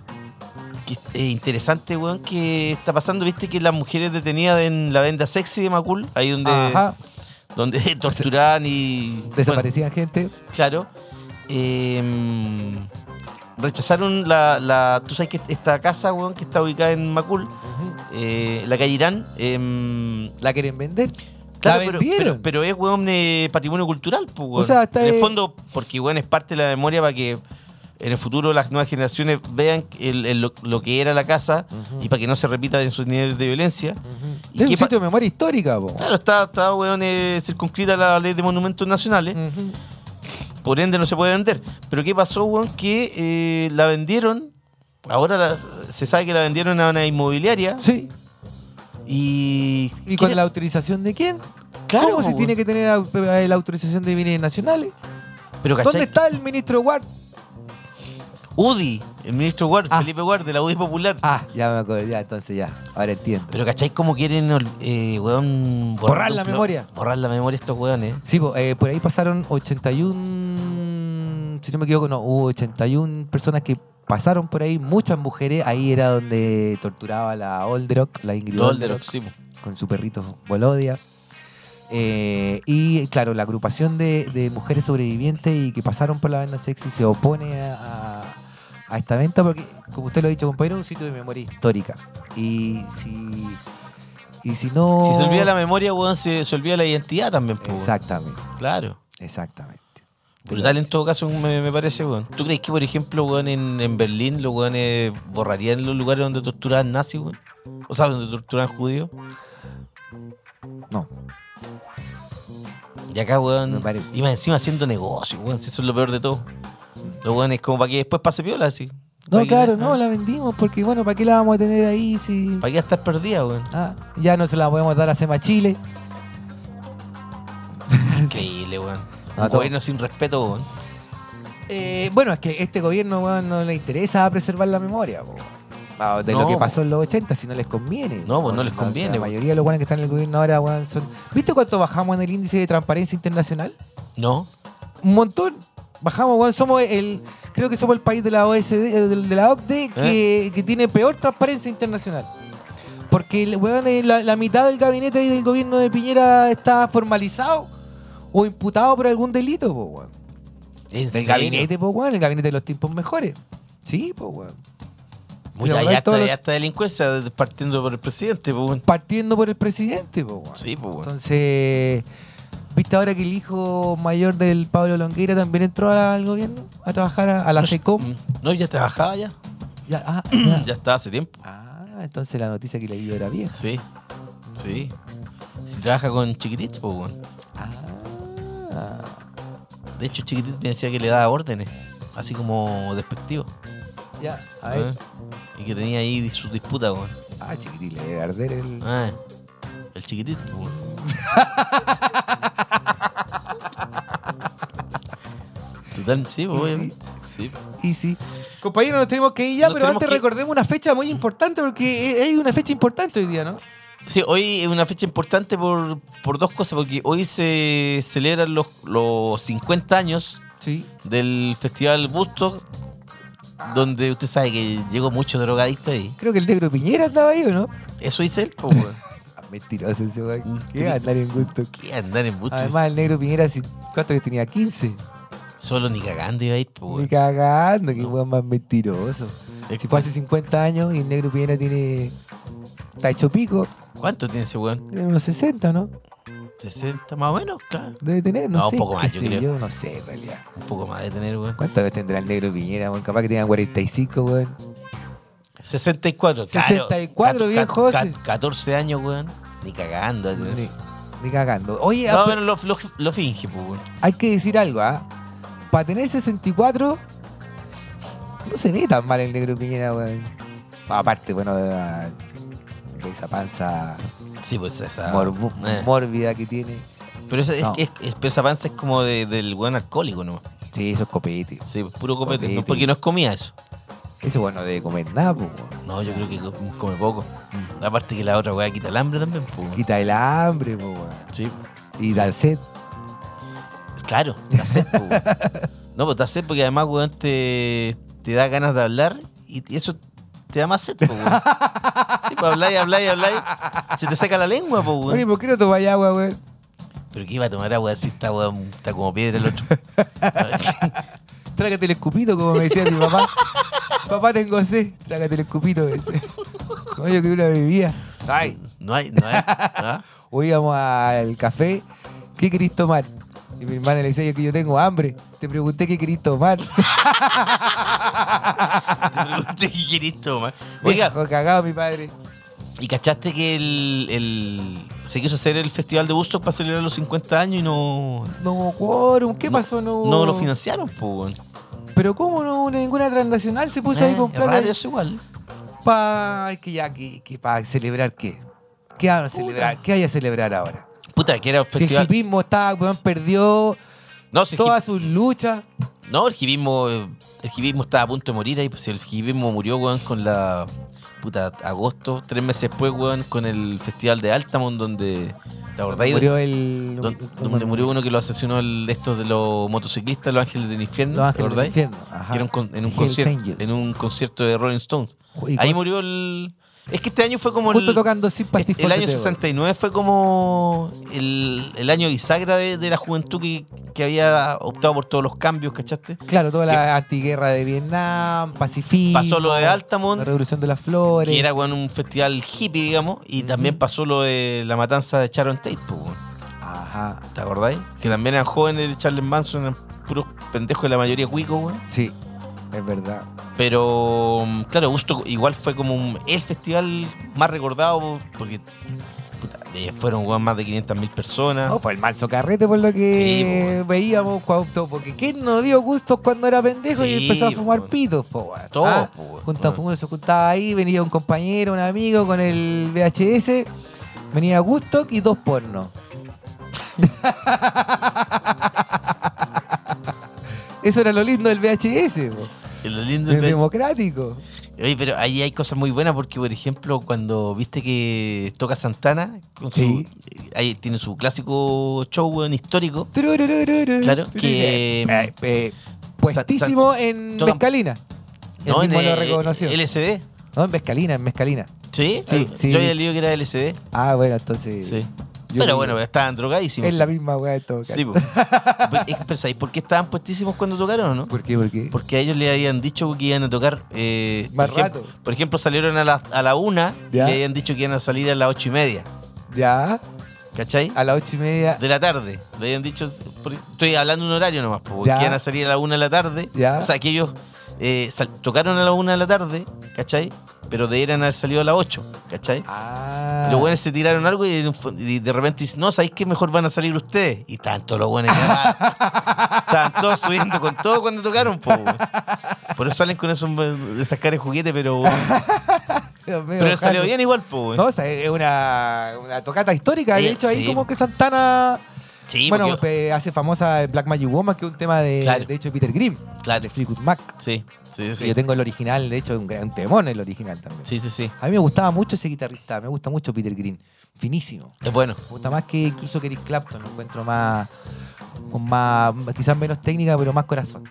que es interesante, weón, que está pasando, viste que las mujeres detenidas en la venda sexy de Macul, ahí donde, Ah, Ajá. donde torturaban y... Desaparecían gente. claro. eh, rechazaron la, la... Tú sabes que esta casa, weón, que está ubicada en Macul, eh, la calle Irán... em, La quieren vender. Claro, la pero, vendieron. pero, pero es, weón, eh, patrimonio cultural, pues, weón. O sea, está En el fondo, porque, weón, es parte de la memoria para que en el futuro las nuevas generaciones vean el- el- lo, lo que era la casa y para que no se repita en sus niveles de violencia. ¿Y es qué un sitio de memoria histórica, po. Claro, está, está weón, eh, circunscrita la ley de monumentos nacionales, por ende no se puede vender. Pero ¿qué pasó, weón? Que eh, la vendieron, ahora la- se sabe que la vendieron a una inmobiliaria Sí. Y... ¿Y con ¿quién- la autorización de quién? Claro, ¿Cómo se weón. tiene que tener eh, la autorización de bienes nacionales? Pero. ¿Dónde está el ministro Ward? UDI, el ministro Ward, Ah. Felipe Ward, de la UDI Popular. Ah, ya me acuerdo, ya, entonces ya. Ahora entiendo. Pero ¿cachai cómo quieren eh, weón, Borrar la memoria. Borrar la memoria estos weones. Sí, eh, por ahí pasaron 81, si no me equivoco, no, hubo 81 personas que pasaron por ahí, muchas mujeres. Ahí era donde torturaba la Olderock, la Ingrid Olderock, Olderock, sí, con su perrito Bolodia. Eh, y claro, la agrupación de, de mujeres sobrevivientes y que pasaron por la venda sexy se opone a, esta venta porque, como usted lo ha dicho, compañero, es un sitio de memoria histórica. Y si, y si no... Si se olvida la memoria, weón, se, se olvida la identidad también. Exactamente, Claro. exactamente. Brutal en todo caso, me, me parece, weón. ¿Tú crees que, por ejemplo, weón, en, en Berlín los weones borrarían los lugares donde torturaban nazis, weón? O sea, donde torturaban judíos. No. Y acá, weón, y más encima haciendo negocio, weón, si eso es lo peor de todo. Los weones como para que después pase piola, así. No, claro, no, ah, la vendimos porque, bueno, ¿para qué la vamos a tener ahí si ¿Para qué estar perdida, weón? ah, ya no se la podemos dar a Sema Chile? Increíble, weón. Un gobierno sin respeto, weón. Eh, bueno, es que este gobierno weón, no le interesa preservar la memoria po. Ah, de No, lo que pasó en los 80, si no les conviene. No, pues no les conviene, La, mayoría de los buenos que están en el gobierno ahora weón, son. ¿Viste cuánto bajamos en el índice de transparencia internacional? No. Un montón. Bajamos, weón, somos el. Creo que somos el país de la OSD, eh, de, de la OCDE que, que tiene peor transparencia internacional. Porque el weón, eh, la, la mitad del gabinete y del gobierno de Piñera está formalizado o imputado por algún delito, po, weón. ¿En Del serio? gabinete, po, weón, el gabinete de los tiempos mejores. Sí, pues, weón. Pero ya, hay está, los- ya está delincuencia partiendo por el presidente, pues, weón. Partiendo por el presidente, pues, weón. Sí, pues, weón. Entonces, ¿viste ahora que el hijo mayor del Pablo Longueira también entró al gobierno a trabajar a, a la SECOM? Mm, No, ya trabajaba ya. Ya, ah, ya. Ya estaba hace tiempo. Ah, entonces la noticia que leí era vieja. Sí. Sí. Si trabaja con chiquititos, pues, weón. Ah. De hecho, Chiquitito me decía que le daba órdenes, así como despectivo. Ya, a ver. ¿eh? Y que tenía ahí sus disputas, weón. Ah, chiquitín, le debe arder el. Ah, el chiquitito, weón. Total, sí, obviamente. Sí. Y sí. Compañeros, nos tenemos que ir ya, Nos pero antes que- recordemos una fecha muy importante porque hay una fecha importante hoy día, ¿no? Sí, hoy es una fecha importante por, por dos cosas, porque hoy se celebran los, los 50 años Sí. del Festival Busto, donde usted sabe que llegó mucho drogadicto ahí. Creo que el negro Piñera andaba ahí, ¿o no? Eso dice él, pues, weón. Ah, Mentiroso ese. Mm, ¿Qué andar en gusto? ¿Qué andar en Busto? Además, el negro Piñera, si- ¿cuánto que tenía? 15. Solo ni cagando iba a ir, pues, Ni weón. cagando, qué weón más mentiroso. Si fue hace 50 años y el negro Piñera tiene. Está hecho pico, ¿Cuánto tiene ese weón? tiene unos 60, ¿no? 60 más o menos, claro. Debe tener, no, No, un sé. poco más, yo creo. Yo no sé, en realidad. Un poco más de tener, weón. ¿Cuánto vez tendrá el negro Piñera, weón? Capaz que tenga 45, weón. 64, claro. 64, Cat- bien, José. cat- 14 años, weón. Ni cagando. Ni, ni cagando. Oye, No, ah, pero lo, lo, lo finge, pues, weón. hay que decir algo, ¿ah? Para tener 64, no se ve tan mal el negro Piñera, weón. Aparte, bueno, de, de esa panza Sí, pues esa. morbu- eh. mórbida que tiene. Pero esa, es- No. es, es- esa panza es como de- del weón alcohólico, ¿no? Sí, eso es copete. Sí, pues, puro copete. Copete. No, porque no es comida eso. Ese weón no debe comer nada, pues. No, yo creo que co- come poco. Aparte que la otra weá quita el hambre también, pues. Quita el hambre, pues. Sí. Y da sed. Claro, da sed, pues. No, pues da sed porque además, weón, te, te da ganas de hablar y eso te da más sed, pues, weón. Sí, pues habláis, habláis, habláis. Se te saca la lengua, Oye, weón. ¿por qué no tomas agua, weón? Pero que iba a tomar agua si está, weón, está como piedra el otro. Trágate el escupito, como me decía mi papá. papá, tengo sed. Trágate el escupito. me decía. No, yo quería una bebida. Ay. No hay, no hay. ¿ah? Hoy íbamos al café. ¿Qué querís tomar? Y mi hermana le decía yo que yo tengo hambre. Te pregunté qué querís tomar. Te pregunté qué querís tomar. Oiga, Viejo cagado mi padre. ¿y cachaste que el, el- se quiso hacer el festival de Woodstock para celebrar los 50 años y no, No, quórum. ¿Qué No- pasó? No, no lo financiaron, pues. Pero ¿cómo no ninguna transnacional se puso ahí Eh, con es plata? raro eso igual. Pa, que ya, que, que para celebrar qué. ¿Qué van a celebrar? ¿Qué hay a celebrar ahora? Puta, que era un Si el festival. hipismo está, weón, perdió no, si el todas sus luchas. no, el hipismo, eh, el hipismo estaba a punto de morir ahí, pues el hipismo murió, weón, con la puta agosto, tres meses después, weón, con el festival de Altamont, donde ¿te acordáis? Murió el. Don- donde murió uno que lo asesinó el, estos de los motociclistas, los ángeles del infierno, Los ¿te Ángeles del? Infierno. Ajá. Que era un en, un concierto, en un concierto de Rolling Stones. ¿Y Ahí murió el. Es que este año fue como Justo el. tocando for El año Devil. 69 fue como el, el año bisagra de, de la juventud que, que había optado por todos los cambios, ¿cachaste? Claro, toda la antiguerra de Vietnam, pacifismo. Pasó lo de La Altamont, revolución de las flores. que era bueno, un festival hippie, digamos, y también pasó lo de la matanza de Sharon Tate, pues. Ajá. ¿te acordáis? Que también eran jóvenes de Charles Manson, eran puros pendejos de la mayoría cuicos, weón. Sí, es verdad. Pero, claro, Gusto igual fue como un- el festival más recordado porque puta, eh, fueron weón, más de 500 mil personas. No, fue el manso carrete por lo que Sí, veíamos cuando, porque ¿quién no dio gustos cuando era pendejo y empezó a fumar po. pitos, po, weón? Todo, Ah, po, junta- se juntaba ahí, venía un compañero, un amigo con el VHS, venía Gusto y dos pornos. Eso era lo lindo del VHS, po. Es democrático. Oye, pero ahí hay cosas muy buenas porque, por ejemplo, cuando viste que toca Santana, con su- Sí. ahí tiene su clásico show weón, histórico. Claro, que- Eh, eh, puestísimo en tocan- Mezcalina. No, el en mismo lo eh, reconoció. LCD. No, en Mezcalina, en Mezcalina. ¿Sí? Sí, Ah, sí. Yo había leído que era LCD. Ah, bueno, entonces. Sí. Yo Pero bueno, estaban drogadísimos. Es la misma weá de todo caso. Sí, po. Pero, es que, pero ¿sabéis por qué estaban puestísimos cuando tocaron o no? ¿Por qué? ¿Por qué? Porque a ellos le habían dicho que iban a tocar. eh, Más por ejemplo- rato. Por ejemplo, salieron a la, a la una y le habían dicho que iban a salir a las ocho y media. Ya, ¿Cachai? a las ocho y media. De la tarde. Le habían dicho. Estoy hablando de un horario nomás, porque Ya. iban a salir a la una de la tarde. Ya. O sea, que ellos eh, tocaron a la una de la tarde, ¿cachai? Pero deberían haber salido a las ocho, ¿cachai? Ah. Los buenos se tiraron algo y, y de repente dicen, no, ¿sabéis qué mejor van a salir ustedes? Y todos los buenos Estaban todos subiendo con todo cuando tocaron, po. Por eso salen con esos, esas caras de juguete, pero Pero salió bien igual, po. No, o sea, es una, una tocata histórica. De Eh, hecho, ahí como que Santana Sí, bueno, porque- eh, hace famosa Black Magic Woman, que es un tema de, Claro. de hecho Peter Grimm, Claro. de Fleetwood Mac. Sí, sí, sí. Yo tengo el original, de hecho, un gran temón el original también. Sí, sí, sí. A mí me gustaba mucho ese guitarrista, me gusta mucho Peter Green. Finísimo. Es bueno. Me gusta más que incluso que Eric Clapton, lo encuentro más, con más, quizás menos técnica, pero más corazón.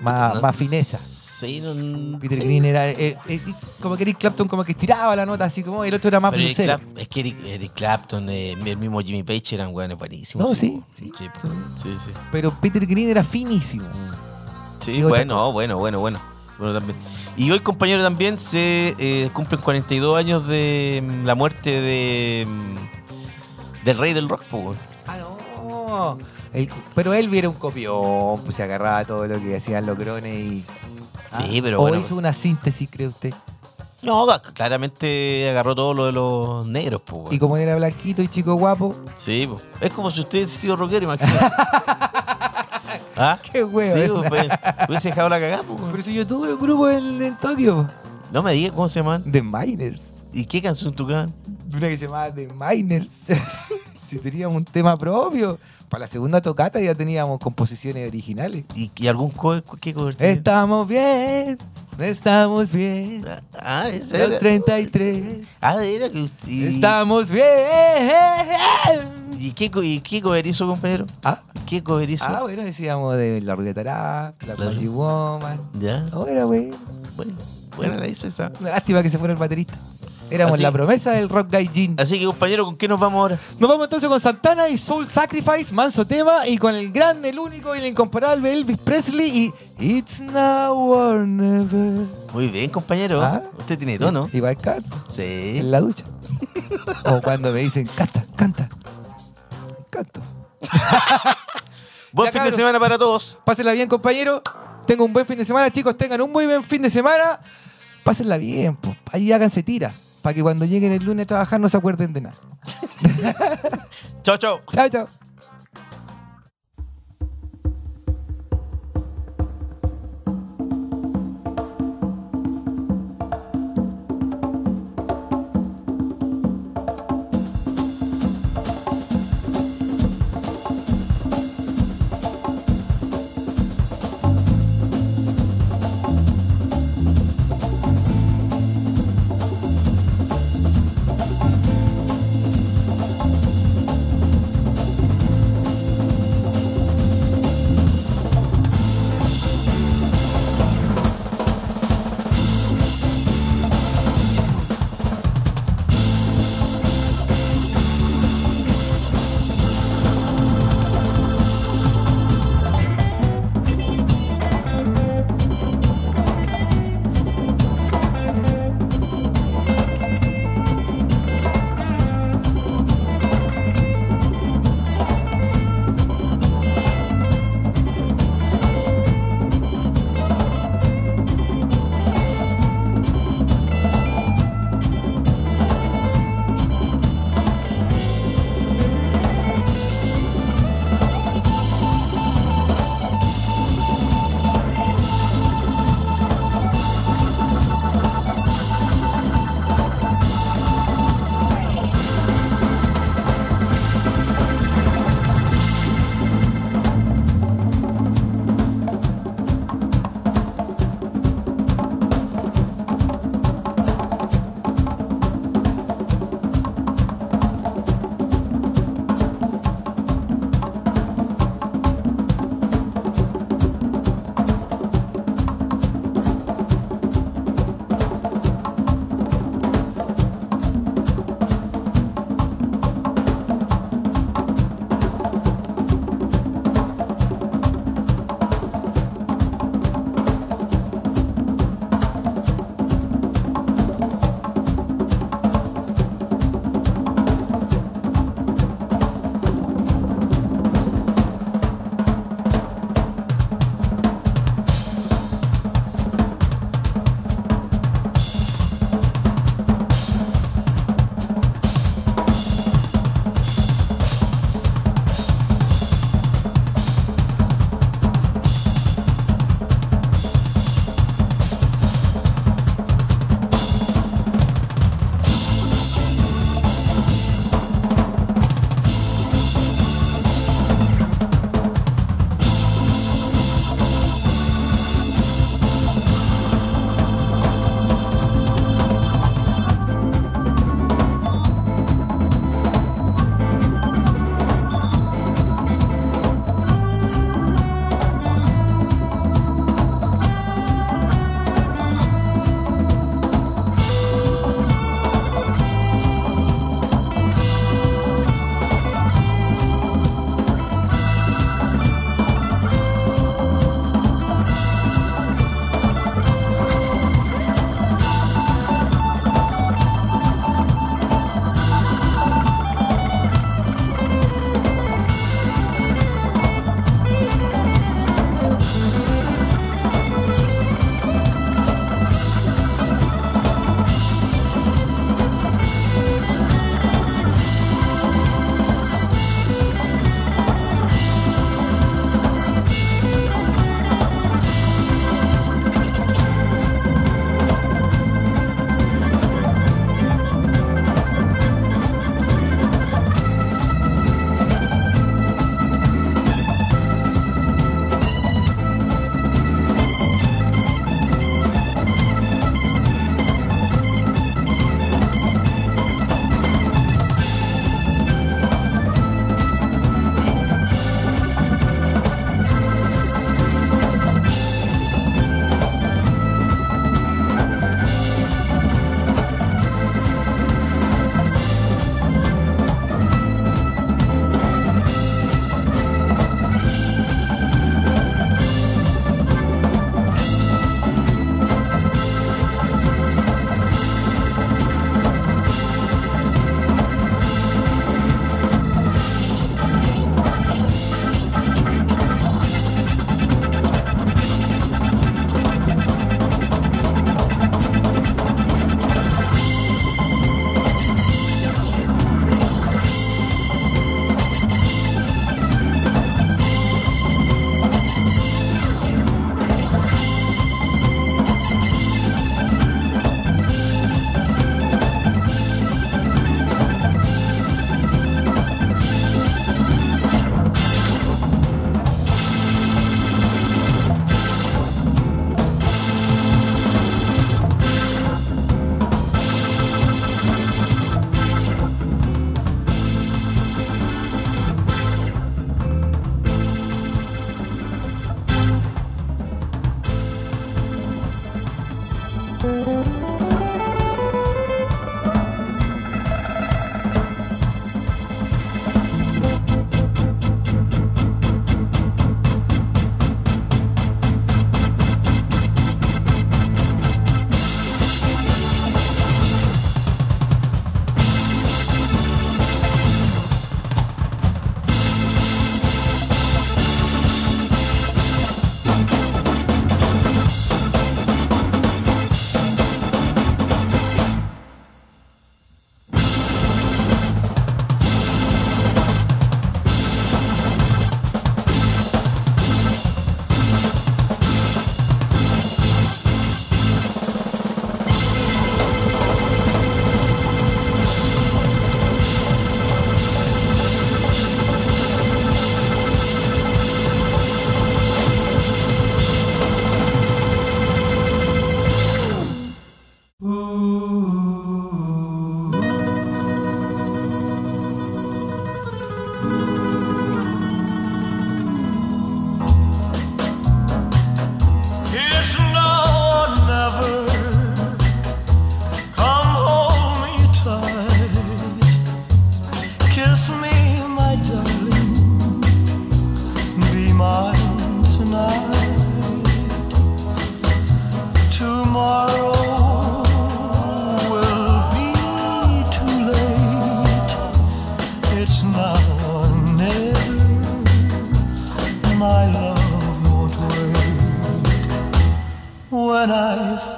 Más, No más fineza. No, Peter sí. Green era eh, eh, como que Eric Clapton como que estiraba la nota así como el otro era más Pero Eric blusero. Clap- es que Eric, Eric Clapton, eh, el mismo Jimmy Page eran weones buenísimos. No, sí, sí, sí. Pero Peter Green era finísimo. Mm. Sí, bueno, bueno, bueno, bueno. Bueno, también. Y hoy, compañero, también se cumplen 42 años de mm, la muerte de mm, del rey del rock. Ah, no. El- pero él era un copión, pues se agarraba todo lo que hacían los crones y. Sí, Ah, pero O bueno. hizo una síntesis, cree usted. No, claramente agarró todo lo de los negros, weón. Y como era blanquito y chico guapo, Sí, po. es como si usted hubiese sido rockero, imagínate. ¿Ah? qué huevo. Sí, po, pues, hubiese dejado la cagada, po, weón. Pero si yo tuve un grupo en, en Tokio, No me digas cómo se llaman. The Miners. ¿Y qué canción tocaban? Una que se llamaba The Miners. si teníamos un tema propio. Para la segunda tocata ya teníamos composiciones originales. ¿Y, y algún cover? ¿Qué cover? Estamos bien, estamos bien. Ah, esa Los era. 33. Ah, era que. Y, Estamos bien. ¿Y qué, y qué cover hizo, compañero? Ah, ¿Qué cover hizo? ah, bueno, decíamos de la ruleta rap, la Claro. Magic Woman. Ya, Oh, bueno. bueno. Buena la hizo esa. Lástima que se fuera el baterista. Éramos Así- la promesa del rock gaijin. Así que, compañero, ¿con qué nos vamos ahora? Nos vamos entonces con Santana y Soul Sacrifice, manso tema, y con el grande, el único y el incomparable Elvis Presley y It's Now or Never. Muy bien, compañero. Ah. Usted tiene tono. Igual canto, Sí. en la ducha. o cuando me dicen, canta, canta. Canto. Buen Ya, fin de cabros. semana para todos. Pásenla bien, compañero. Tengan un buen fin de semana, chicos. Tengan un muy buen fin de semana. Pásenla bien, po. Ahí háganse tira. Para que cuando lleguen el lunes a trabajar no se acuerden de nada. Chao, chao. Chao, chao.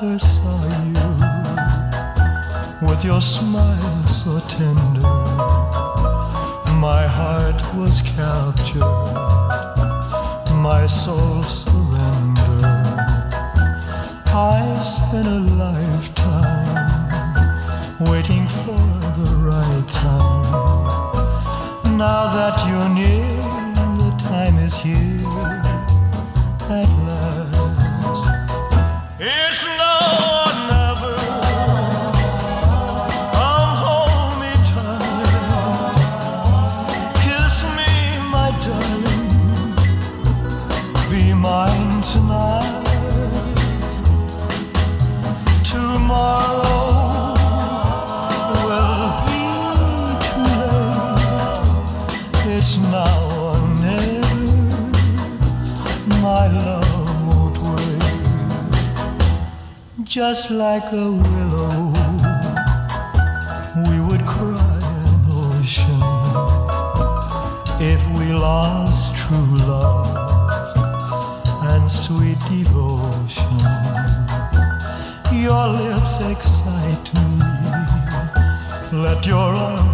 first saw you with your smile so tender. My heart was captured, my soul surrendered. I spent a lifetime just like a willow. We would cry an ocean if we lost true love and sweet devotion. Your lips excite me. Let your arms